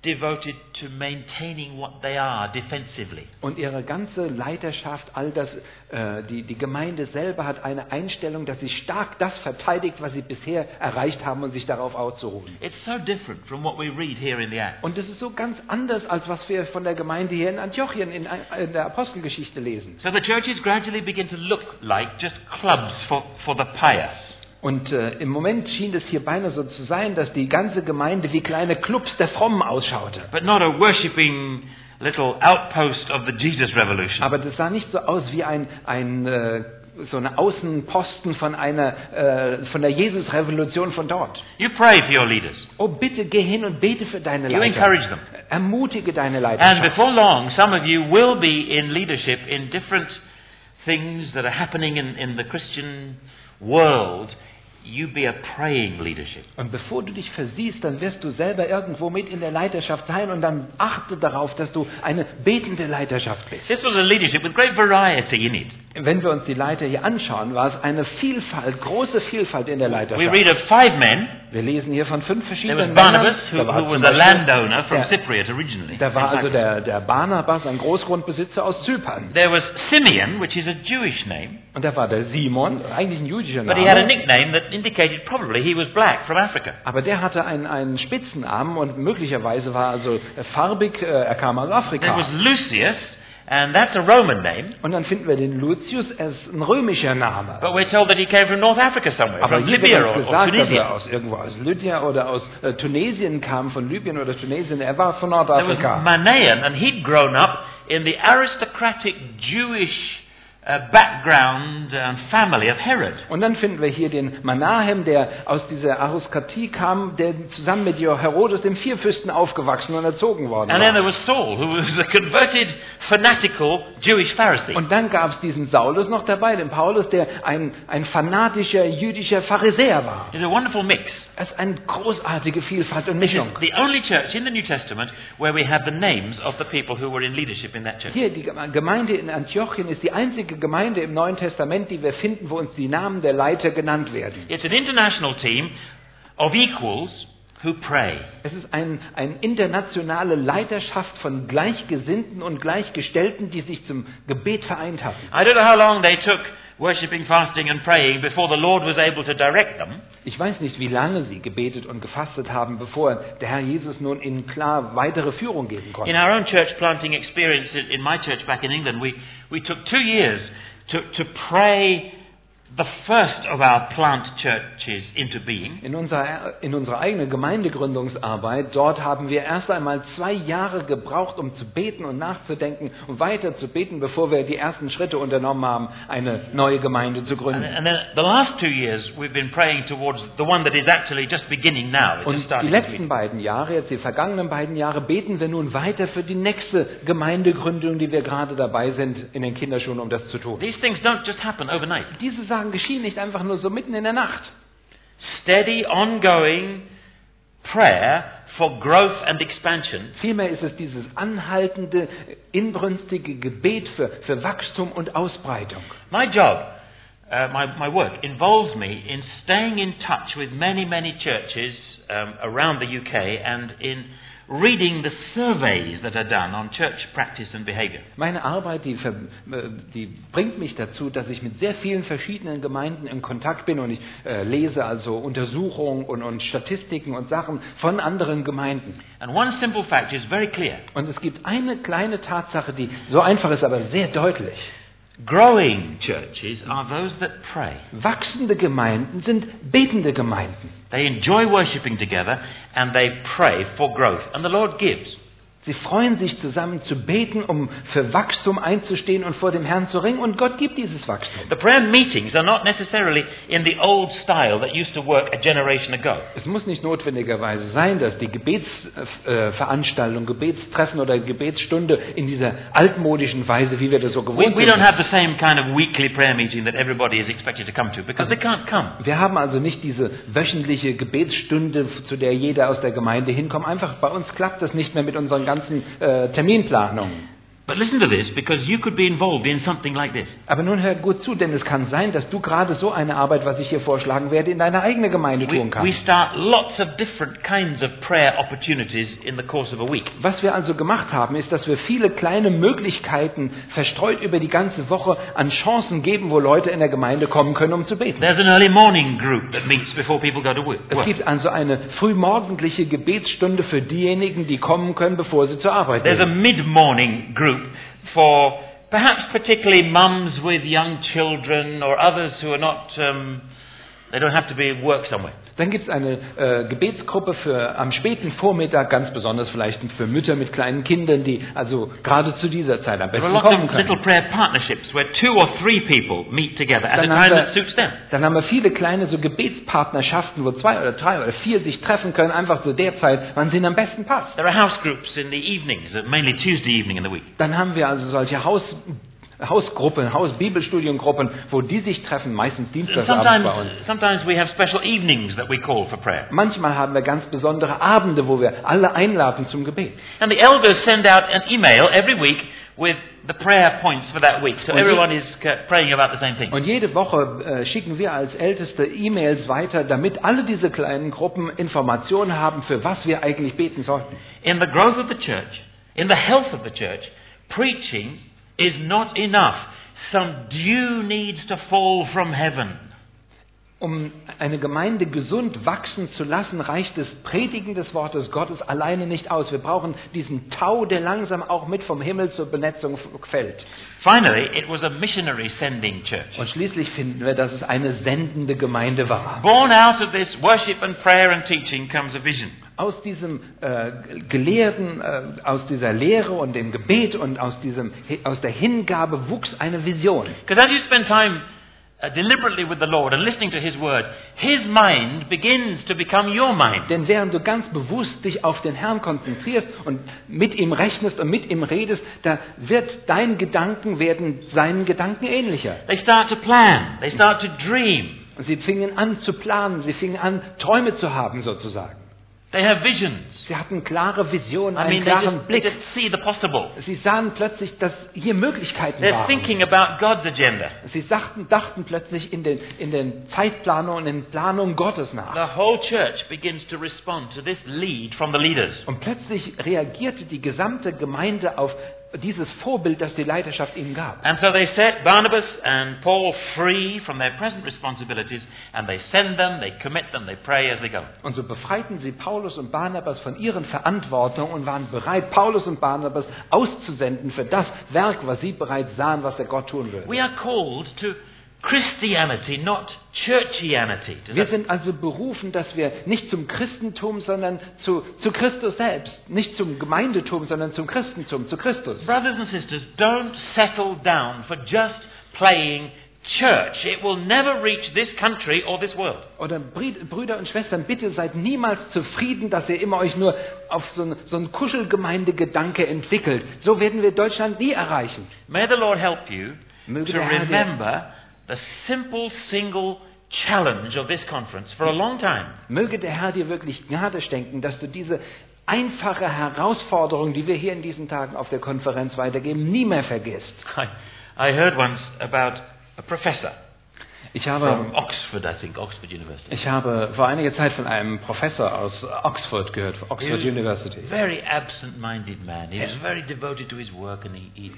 Speaker 1: devoted to maintaining what they are defensively.
Speaker 2: Und ihre ganze Leiterschaft, all das, äh, die, die Gemeinde selber hat eine Einstellung, dass sie stark das verteidigt, was sie bisher erreicht haben und sich darauf auszuruhen.
Speaker 1: It's so different from what we read here in the Acts.
Speaker 2: Und das ist so ganz anders, als was wir von der Gemeinde hier in Antiochien in, in der Apostelgeschichte lesen.
Speaker 1: So the churches gradually begin to look like just clubs for, for the pious.
Speaker 2: Und äh, im Moment schien es hier beinahe so zu sein, dass die ganze Gemeinde wie kleine Clubs der Frommen ausschaute.
Speaker 1: but not a worshipping little outpost of the Jesus revolution.
Speaker 2: Aber das sah nicht so aus wie ein, ein äh, so eine Außenposten von einer äh, von der Jesus-Revolution von dort.
Speaker 1: You pray for your leaders.
Speaker 2: Oh, bitte geh hin und bete für deine
Speaker 1: You
Speaker 2: Leiter.
Speaker 1: encourage them.
Speaker 2: Ermutige deine
Speaker 1: And
Speaker 2: Leiterschaft.
Speaker 1: before long, some of you will be in leadership in different things that are happening in, in the Christian world. You be a praying leadership.
Speaker 2: Und bevor du dich versiehst, dann wirst du selber irgendwo mit in der Leiterschaft sein und dann achte darauf, dass du eine betende Leiterschaft bist.
Speaker 1: This was a leadership with great variety in it.
Speaker 2: Wenn wir uns die Leiter hier anschauen, war es eine Vielfalt, große Vielfalt in der
Speaker 1: We
Speaker 2: Leiterschaft.
Speaker 1: read of five men.
Speaker 2: Wir lesen hier von fünf
Speaker 1: There was
Speaker 2: verschiedenen
Speaker 1: Barnabas, who,
Speaker 2: Da war
Speaker 1: who was
Speaker 2: zum
Speaker 1: a
Speaker 2: Beispiel-
Speaker 1: landowner from
Speaker 2: Ja.
Speaker 1: Cypriot originally.
Speaker 2: Da war
Speaker 1: in
Speaker 2: also der, der Barnabas, ein Großgrundbesitzer aus Zypern.
Speaker 1: There was Simeon, which is a Jewish name,
Speaker 2: Und da war der Simon, eigentlich ein jüdischer
Speaker 1: but he had a
Speaker 2: Name.
Speaker 1: nickname that indicated probably he was black from Africa.
Speaker 2: Aber der hatte einen, einen Spitzennamen und möglicherweise war also farbig, äh, er kam aus
Speaker 1: There was
Speaker 2: Afrika.
Speaker 1: Lucius, and that's a Roman name,
Speaker 2: Und dann finden wir den Lucius, er ist ein römischer Name.
Speaker 1: but we're told that he came from North Africa somewhere,
Speaker 2: Aber
Speaker 1: from
Speaker 2: hier
Speaker 1: Libya
Speaker 2: wird
Speaker 1: or,
Speaker 2: uns
Speaker 1: or
Speaker 2: gesagt, dass er
Speaker 1: Tunisia.
Speaker 2: aus irgendwo aus Lydia oder aus äh, Tunesien kam, von Libyen oder Tunesien. Er war von
Speaker 1: There was
Speaker 2: Nordafrika.
Speaker 1: Manaen, and he'd grown up in the aristocratic Jewish background and family of Herod.
Speaker 2: Und dann finden wir hier den Manahem, der aus dieser Aristokratie kam, der zusammen mit Herodes, dem Vierfürsten, aufgewachsen und erzogen worden
Speaker 1: And then there
Speaker 2: war.
Speaker 1: was Saul, who was a converted, fanatical Jewish Pharisee.
Speaker 2: Und dann gab es diesen Saulus noch dabei, den Paulus, der ein, ein fanatischer jüdischer Pharisäer war.
Speaker 1: It's a wonderful mix.
Speaker 2: Es ist eine großartige Vielfalt und Mischung.
Speaker 1: the only church in the New Testament where we have the names of the people who were in leadership in that church.
Speaker 2: Hier, die Gemeinde in Antiochien ist die einzige Gemeinde im Neuen Testament, die wir finden, wo uns die Namen der Leiter genannt werden.
Speaker 1: It's an international team of equals who pray.
Speaker 2: Es ist ein, eine internationale Leiterschaft von Gleichgesinnten und Gleichgestellten, die sich zum Gebet vereint hatten.
Speaker 1: I don't know how long they took worshipping, fasting, and praying before the Lord was able to direct them.
Speaker 2: Ich weiß nicht, wie lange sie gebetet und gefastet haben, bevor der Herr Jesus nun ihnen klar weitere Führung geben konnte.
Speaker 1: In our own church planting experience in in my church back in England, we, we took two years to, to pray the first of our plant churches into being.
Speaker 2: In unserer, in unserer eigenen Gemeindegründungsarbeit, dort haben wir erst einmal zwei Jahre gebraucht, um zu beten und nachzudenken und weiter zu beten, bevor wir die ersten Schritte unternommen haben, eine neue Gemeinde zu
Speaker 1: And,
Speaker 2: gründen.
Speaker 1: and then the last two years, we've been praying towards the one that is actually just beginning now. It's
Speaker 2: Und die letzten beiden Jahre, jetzt die vergangenen beiden Jahre, beten wir nun weiter für die nächste Gemeindegründung, die wir gerade dabei sind, in den Kinderschuhen, um das zu tun.
Speaker 1: These things don't just happen overnight.
Speaker 2: Diese Sachen geschehen nicht einfach nur so mitten in der Nacht.
Speaker 1: Steady, ongoing prayer for growth and expansion
Speaker 2: Vielmehr ist es dieses anhaltende, inbrünstige Gebet für, für Wachstum und Ausbreitung.
Speaker 1: My job, uh, my, my work, involves me in staying in touch with many, many churches um, around the UK and in reading the surveys that are done on church practice and behavior.
Speaker 2: Meine Arbeit, die, äh, die bringt mich dazu, dass ich mit sehr vielen verschiedenen Gemeinden in Kontakt bin und ich äh, lese also Untersuchungen und, und Statistiken und Sachen von anderen Gemeinden.
Speaker 1: And one simple fact is very clear
Speaker 2: Und es gibt eine kleine Tatsache, die so einfach ist, aber sehr deutlich.
Speaker 1: Growing churches mm. are those that pray.
Speaker 2: Wachsende Gemeinden sind betende Gemeinden.
Speaker 1: They enjoy worshipping together and they pray for growth. And the Lord gives.
Speaker 2: Sie freuen sich zusammen zu beten, um für Wachstum einzustehen und vor dem Herrn zu ringen. Und Gott gibt dieses Wachstum.
Speaker 1: The prayer meetings are not necessarily in the old style that used to work a generation ago.
Speaker 2: Es muss nicht notwendigerweise sein, dass die Gebetsveranstaltung, Gebetstreffen oder Gebetsstunde in dieser altmodischen Weise, wie wir das so
Speaker 1: We,
Speaker 2: gewohnt
Speaker 1: we don't
Speaker 2: sind.
Speaker 1: have the same kind of weekly prayer meeting that everybody is expected to come to because they can't come.
Speaker 2: Wir haben also nicht diese wöchentliche Gebetsstunde, zu der jeder aus der Gemeinde hinkommt. Einfach bei uns klappt das nicht mehr mit unseren ganzen äh, Terminplanungen.
Speaker 1: But listen to this because you could be involved in something like this.
Speaker 2: Aber nun hör gut zu, denn es kann sein, dass du gerade so eine Arbeit, was ich hier vorschlagen werde, in deine eigene Gemeinde
Speaker 1: We,
Speaker 2: tun
Speaker 1: we
Speaker 2: kannst.
Speaker 1: start lots of different kinds of prayer opportunities in the course of a week.
Speaker 2: Was wir also gemacht haben, ist, dass wir viele kleine Möglichkeiten verstreut über die ganze Woche an Chancen geben, wo Leute in der Gemeinde kommen können, um zu beten.
Speaker 1: There's an early morning group that meets before people go to work.
Speaker 2: Es gibt also eine frühmorgendliche Gebetsstunde für diejenigen, die kommen können, bevor sie zur Arbeit
Speaker 1: There's a
Speaker 2: gehen.
Speaker 1: mid-morning group for perhaps particularly mums with young children or others who are not, um, they don't have to be work somewhere.
Speaker 2: Dann gibt es eine äh, Gebetsgruppe für am späten Vormittag, ganz besonders vielleicht für Mütter mit kleinen Kindern, die also gerade zu dieser Zeit am besten kommen können. Dann
Speaker 1: time
Speaker 2: haben, wir, dann haben wir viele kleine so Gebetspartnerschaften, wo zwei oder drei oder vier sich treffen können, einfach zu der Zeit, wann es ihnen am besten passt.
Speaker 1: There are house groups in the evenings, mainly Tuesday evening in the week.
Speaker 2: Dann haben wir also solche Haus, Hausgruppen, Hausbibelstudiengruppen, wo die sich treffen, meistens dienstagsabends
Speaker 1: Sometimes,
Speaker 2: bei uns.
Speaker 1: sometimes we have special evenings that we call for prayer.
Speaker 2: Manchmal haben wir ganz besondere Abende, wo wir alle einladen zum Gebet.
Speaker 1: And the elders send out an email every week with the prayer points for that week. So
Speaker 2: Und
Speaker 1: everyone is uh, praying about the same thing.
Speaker 2: Und jede Woche äh, schicken wir als Älteste E-Mails weiter, damit alle diese kleinen Gruppen Informationen haben, für was wir eigentlich beten sollten.
Speaker 1: In the growth of the church, in the health of the church, preaching is not enough. Some dew needs to fall from heaven.
Speaker 2: Um eine Gemeinde gesund wachsen zu lassen, reicht das Predigen des Wortes Gottes alleine nicht aus. Wir brauchen diesen Tau, der langsam auch mit vom Himmel zur Benetzung fällt.
Speaker 1: Finally, it was a missionary sending church.
Speaker 2: Und schließlich finden wir, dass es eine sendende Gemeinde war.
Speaker 1: Born out of this worship and prayer and teaching comes a vision.
Speaker 2: Aus diesem äh, Gelehrten, äh, aus dieser Lehre und dem Gebet und aus, diesem, aus der Hingabe wuchs eine Vision.
Speaker 1: Because as you spend time uh, deliberately with the Lord and listening to His word, His mind begins to become your mind.
Speaker 2: Denn während du ganz bewusst dich auf den Herrn konzentrierst und mit ihm rechnest und mit ihm redest, da wird dein Gedanken werden seinen Gedanken ähnlicher.
Speaker 1: They start to plan. They start to dream.
Speaker 2: Und sie fingen an zu planen, sie fingen an Träume zu haben sozusagen.
Speaker 1: They have visions.
Speaker 2: Sie hatten klare Visionen,
Speaker 1: I
Speaker 2: einen
Speaker 1: mean, they
Speaker 2: klaren
Speaker 1: just,
Speaker 2: Blick. Sie sahen plötzlich, dass hier Möglichkeiten
Speaker 1: They're
Speaker 2: waren.
Speaker 1: thinking about God's agenda.
Speaker 2: Sie sagten, dachten plötzlich in den, in den Zeitplanungen, in den Planungen Gottes nach.
Speaker 1: The whole church begins to respond to this lead from the leaders.
Speaker 2: Und plötzlich reagierte die gesamte Gemeinde auf dieses Vorbild, das die Leiterschaft ihnen gab.
Speaker 1: And so they set Barnabas and Paul free from their present responsibilities, and they send them, they commit them, they pray as they go.
Speaker 2: Und so befreiten sie Paulus und Barnabas von ihren Verantwortungen und waren bereit, Paulus und Barnabas auszusenden für das Werk, was sie bereits sahen, was der Gott tun würde.
Speaker 1: We are called to Christianity, not churchianity. Does
Speaker 2: Wir sind also berufen, dass wir nicht zum Christentum, sondern zu, zu Christus selbst, nicht zum Gemeindetum, sondern zum Christentum, zu Christus.
Speaker 1: Brothers and sisters, don't settle down for just playing church. It will never reach this country or this world.
Speaker 2: Oder Brüder und Schwestern, bitte seid niemals zufrieden, dass ihr immer euch nur auf so, ein- so einen Kuschelgemeindegedanke entwickelt. So werden wir Deutschland nie erreichen.
Speaker 1: May the Lord help you
Speaker 2: Möge
Speaker 1: to remember the simple single challenge of this conference for a long time.
Speaker 2: Möge der Herr dir wirklich Gnade schenken, dass du diese einfache Herausforderung, die wir hier in diesen Tagen auf der Konferenz weitergeben, nie mehr vergisst.
Speaker 1: I, I heard once about a professor
Speaker 2: Ich habe,
Speaker 1: from Oxford, I think, Oxford University.
Speaker 2: ich habe vor einiger Zeit von einem Professor aus Oxford gehört, von Oxford University.
Speaker 1: very absent-minded man. He was very devoted to his work, and he, he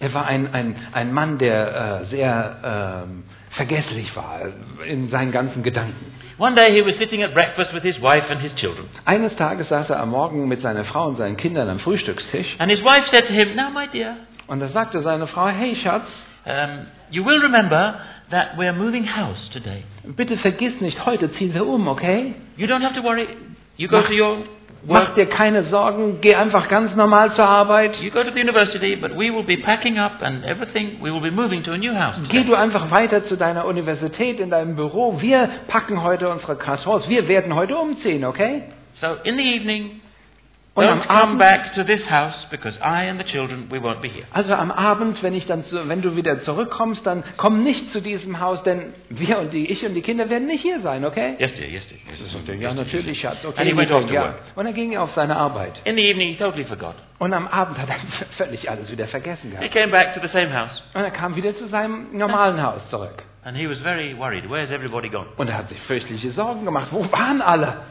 Speaker 2: Er war ein, ein, ein Mann, der äh, sehr ähm, vergesslich war in seinen ganzen Gedanken.
Speaker 1: One day he was sitting at breakfast with his wife and his children.
Speaker 2: Eines Tages saß er am Morgen mit seiner Frau und seinen Kindern am Frühstückstisch
Speaker 1: And his wife said to him, Now, my dear,
Speaker 2: und da sagte seine Frau, hey Schatz,
Speaker 1: um, you will remember that we're moving house today.
Speaker 2: bitte vergiss nicht, heute ziehen wir um, okay?
Speaker 1: You don't have to worry. You go
Speaker 2: Mach-
Speaker 1: to your
Speaker 2: Mach dir keine Sorgen, geh einfach ganz normal zur Arbeit.
Speaker 1: You go to the university, but we will be packing up and everything. We will be moving to a new house.
Speaker 2: Geh du einfach weiter zu deiner Universität, in deinem Büro. Wir packen heute unsere Kartons. Wir werden heute umziehen, okay?
Speaker 1: So in the evening,
Speaker 2: Und am
Speaker 1: come
Speaker 2: Abend,
Speaker 1: back to this house because I and the children we won't be here.
Speaker 2: also am Abend, wenn ich dann, zu, wenn du wieder zurückkommst, dann komm nicht zu diesem Haus, denn wir und die, ich und die Kinder werden nicht hier sein, okay?
Speaker 1: Yes, dear. Yes, dear. Yes, dear.
Speaker 2: sagt er, ja, natürlich, Schatz, okay.
Speaker 1: And he went off to
Speaker 2: ja.
Speaker 1: work.
Speaker 2: Und dann ging er auf seine Arbeit.
Speaker 1: In the evening, he totally forgot.
Speaker 2: Und am Abend hat er völlig alles wieder vergessen
Speaker 1: He
Speaker 2: gehabt.
Speaker 1: came back to the same house,
Speaker 2: Und er kam wieder zu seinem normalen Haus zurück.
Speaker 1: and he was very worried. Where's everybody gone?
Speaker 2: Und er hat sich fürchtliche Sorgen gemacht. Wo waren alle?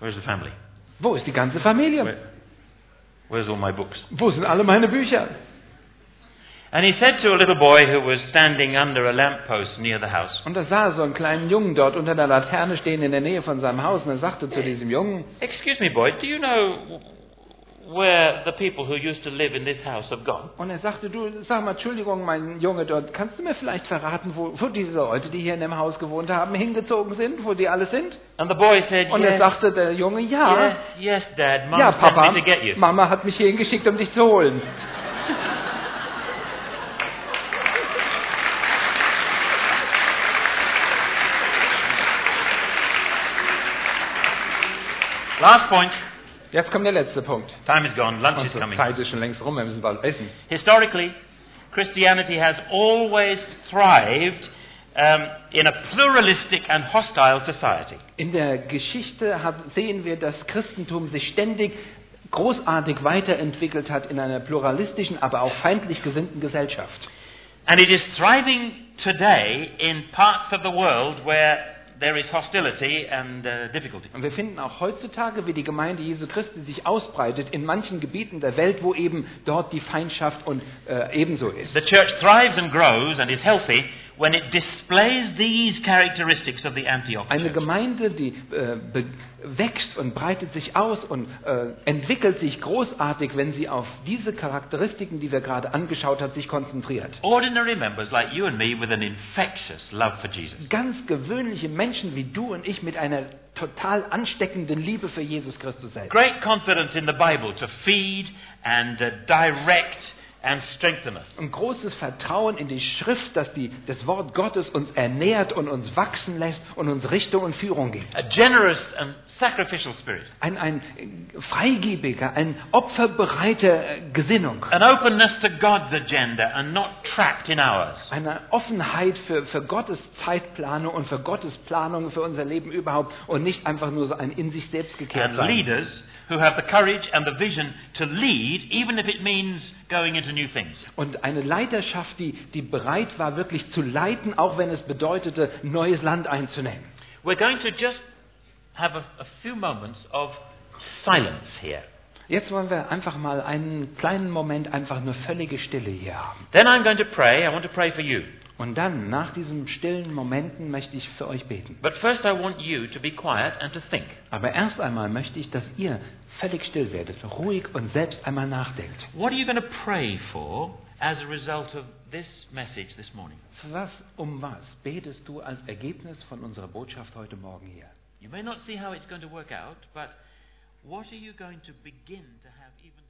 Speaker 1: Where's the family?
Speaker 2: Wo ist die ganze Familie?
Speaker 1: Where, where's all my books?
Speaker 2: Wo sind alle meine Bücher?
Speaker 1: And he said to a little boy who was standing under a lamppost near the house,
Speaker 2: Und da sah so einen kleinen Jungen dort unter der Laterne stehen in der Nähe von seinem Haus. Und er sagte zu diesem Jungen,
Speaker 1: Excuse me, boy, do you know where the people who used to live in this house have gone?
Speaker 2: und er sagte, du, sag mal, Entschuldigung, mein Junge dort, kannst du mir vielleicht verraten, wo, wo diese Leute, die hier in dem Haus gewohnt haben, hingezogen sind, wo die alle sind?
Speaker 1: And the boy said,
Speaker 2: Und er
Speaker 1: yes,
Speaker 2: sagte der Junge, ja,
Speaker 1: yes, yes, Dad, Mum
Speaker 2: ja,
Speaker 1: sent
Speaker 2: Papa,
Speaker 1: me to get you.
Speaker 2: Mama hat mich hierhin geschickt, um dich zu holen.
Speaker 1: Last point.
Speaker 2: Jetzt kommt der letzte Punkt.
Speaker 1: Time is gone. Lunch is
Speaker 2: Unsere
Speaker 1: coming.
Speaker 2: Zeit ist schon längst rum, wir müssen bald essen.
Speaker 1: Historically, Christianity has always thrived um, in a pluralistic and hostile society.
Speaker 2: In der Geschichte hat, sehen wir, dass Christentum sich ständig großartig weiterentwickelt hat in einer pluralistischen, aber auch feindlich gesinnten Gesellschaft.
Speaker 1: And it is thriving today in parts of the world where there is hostility and uh, difficulty.
Speaker 2: Und wir finden auch heutzutage, wie die Gemeinde Jesu Christi sich ausbreitet, in manchen Gebieten der Welt, wo eben dort die Feindschaft und äh, ebenso ist.
Speaker 1: The church thrives and grows and is healthy when it displays these characteristics of the Antioch
Speaker 2: Eine
Speaker 1: church.
Speaker 2: Gemeinde, die äh, wächst und breitet sich aus und äh, entwickelt sich großartig, wenn sie auf diese Charakteristiken, die wir gerade angeschaut haben, sich konzentriert.
Speaker 1: Ordinary members like you and me with an infectious love for Jesus.
Speaker 2: Ganz gewöhnliche Menschen wie du und ich mit einer total ansteckenden Liebe für Jesus Christus selbst.
Speaker 1: Great confidence in the Bible to feed and uh, direct and strengthen us.
Speaker 2: Ein großes Vertrauen in die Schrift, dass die, das Wort Gottes uns ernährt und uns wachsen lässt und uns Richtung und Führung gibt.
Speaker 1: A generous and sacrificial spirit.
Speaker 2: Ein, ein freigebiger, ein opferbereiter äh, Gesinnung.
Speaker 1: An openness to God's agenda and not trapped in ours.
Speaker 2: Eine Offenheit für, für Gottes Zeitplanung und für Gottes Planung für unser Leben überhaupt und nicht einfach nur so ein in sich selbst gekehrt
Speaker 1: And
Speaker 2: sein.
Speaker 1: leaders who have the courage and the vision to lead, even if it means going into new things.
Speaker 2: Und eine Leiterschaft, die, die bereit war, wirklich zu leiten, auch wenn es bedeutete, neues Land einzunehmen.
Speaker 1: We're going to just have a, a few moments of silence here.
Speaker 2: Jetzt wollen wir einfach mal einen kleinen Moment einfach nur völlige Stille hier haben.
Speaker 1: Then I'm going to pray. I want to pray for you.
Speaker 2: Und dann, nach diesen stillen Momenten, möchte ich für euch beten.
Speaker 1: But first, I want you to be quiet and to think.
Speaker 2: Aber erst einmal möchte ich, dass ihr völlig still werdet, ruhig und selbst einmal nachdenkt.
Speaker 1: What are you going to pray for as a result of this message this morning?
Speaker 2: Für was, um was betest du als Ergebnis von unserer Botschaft heute Morgen hier?
Speaker 1: You may not see how it's going to work out, but what are you going to begin to have even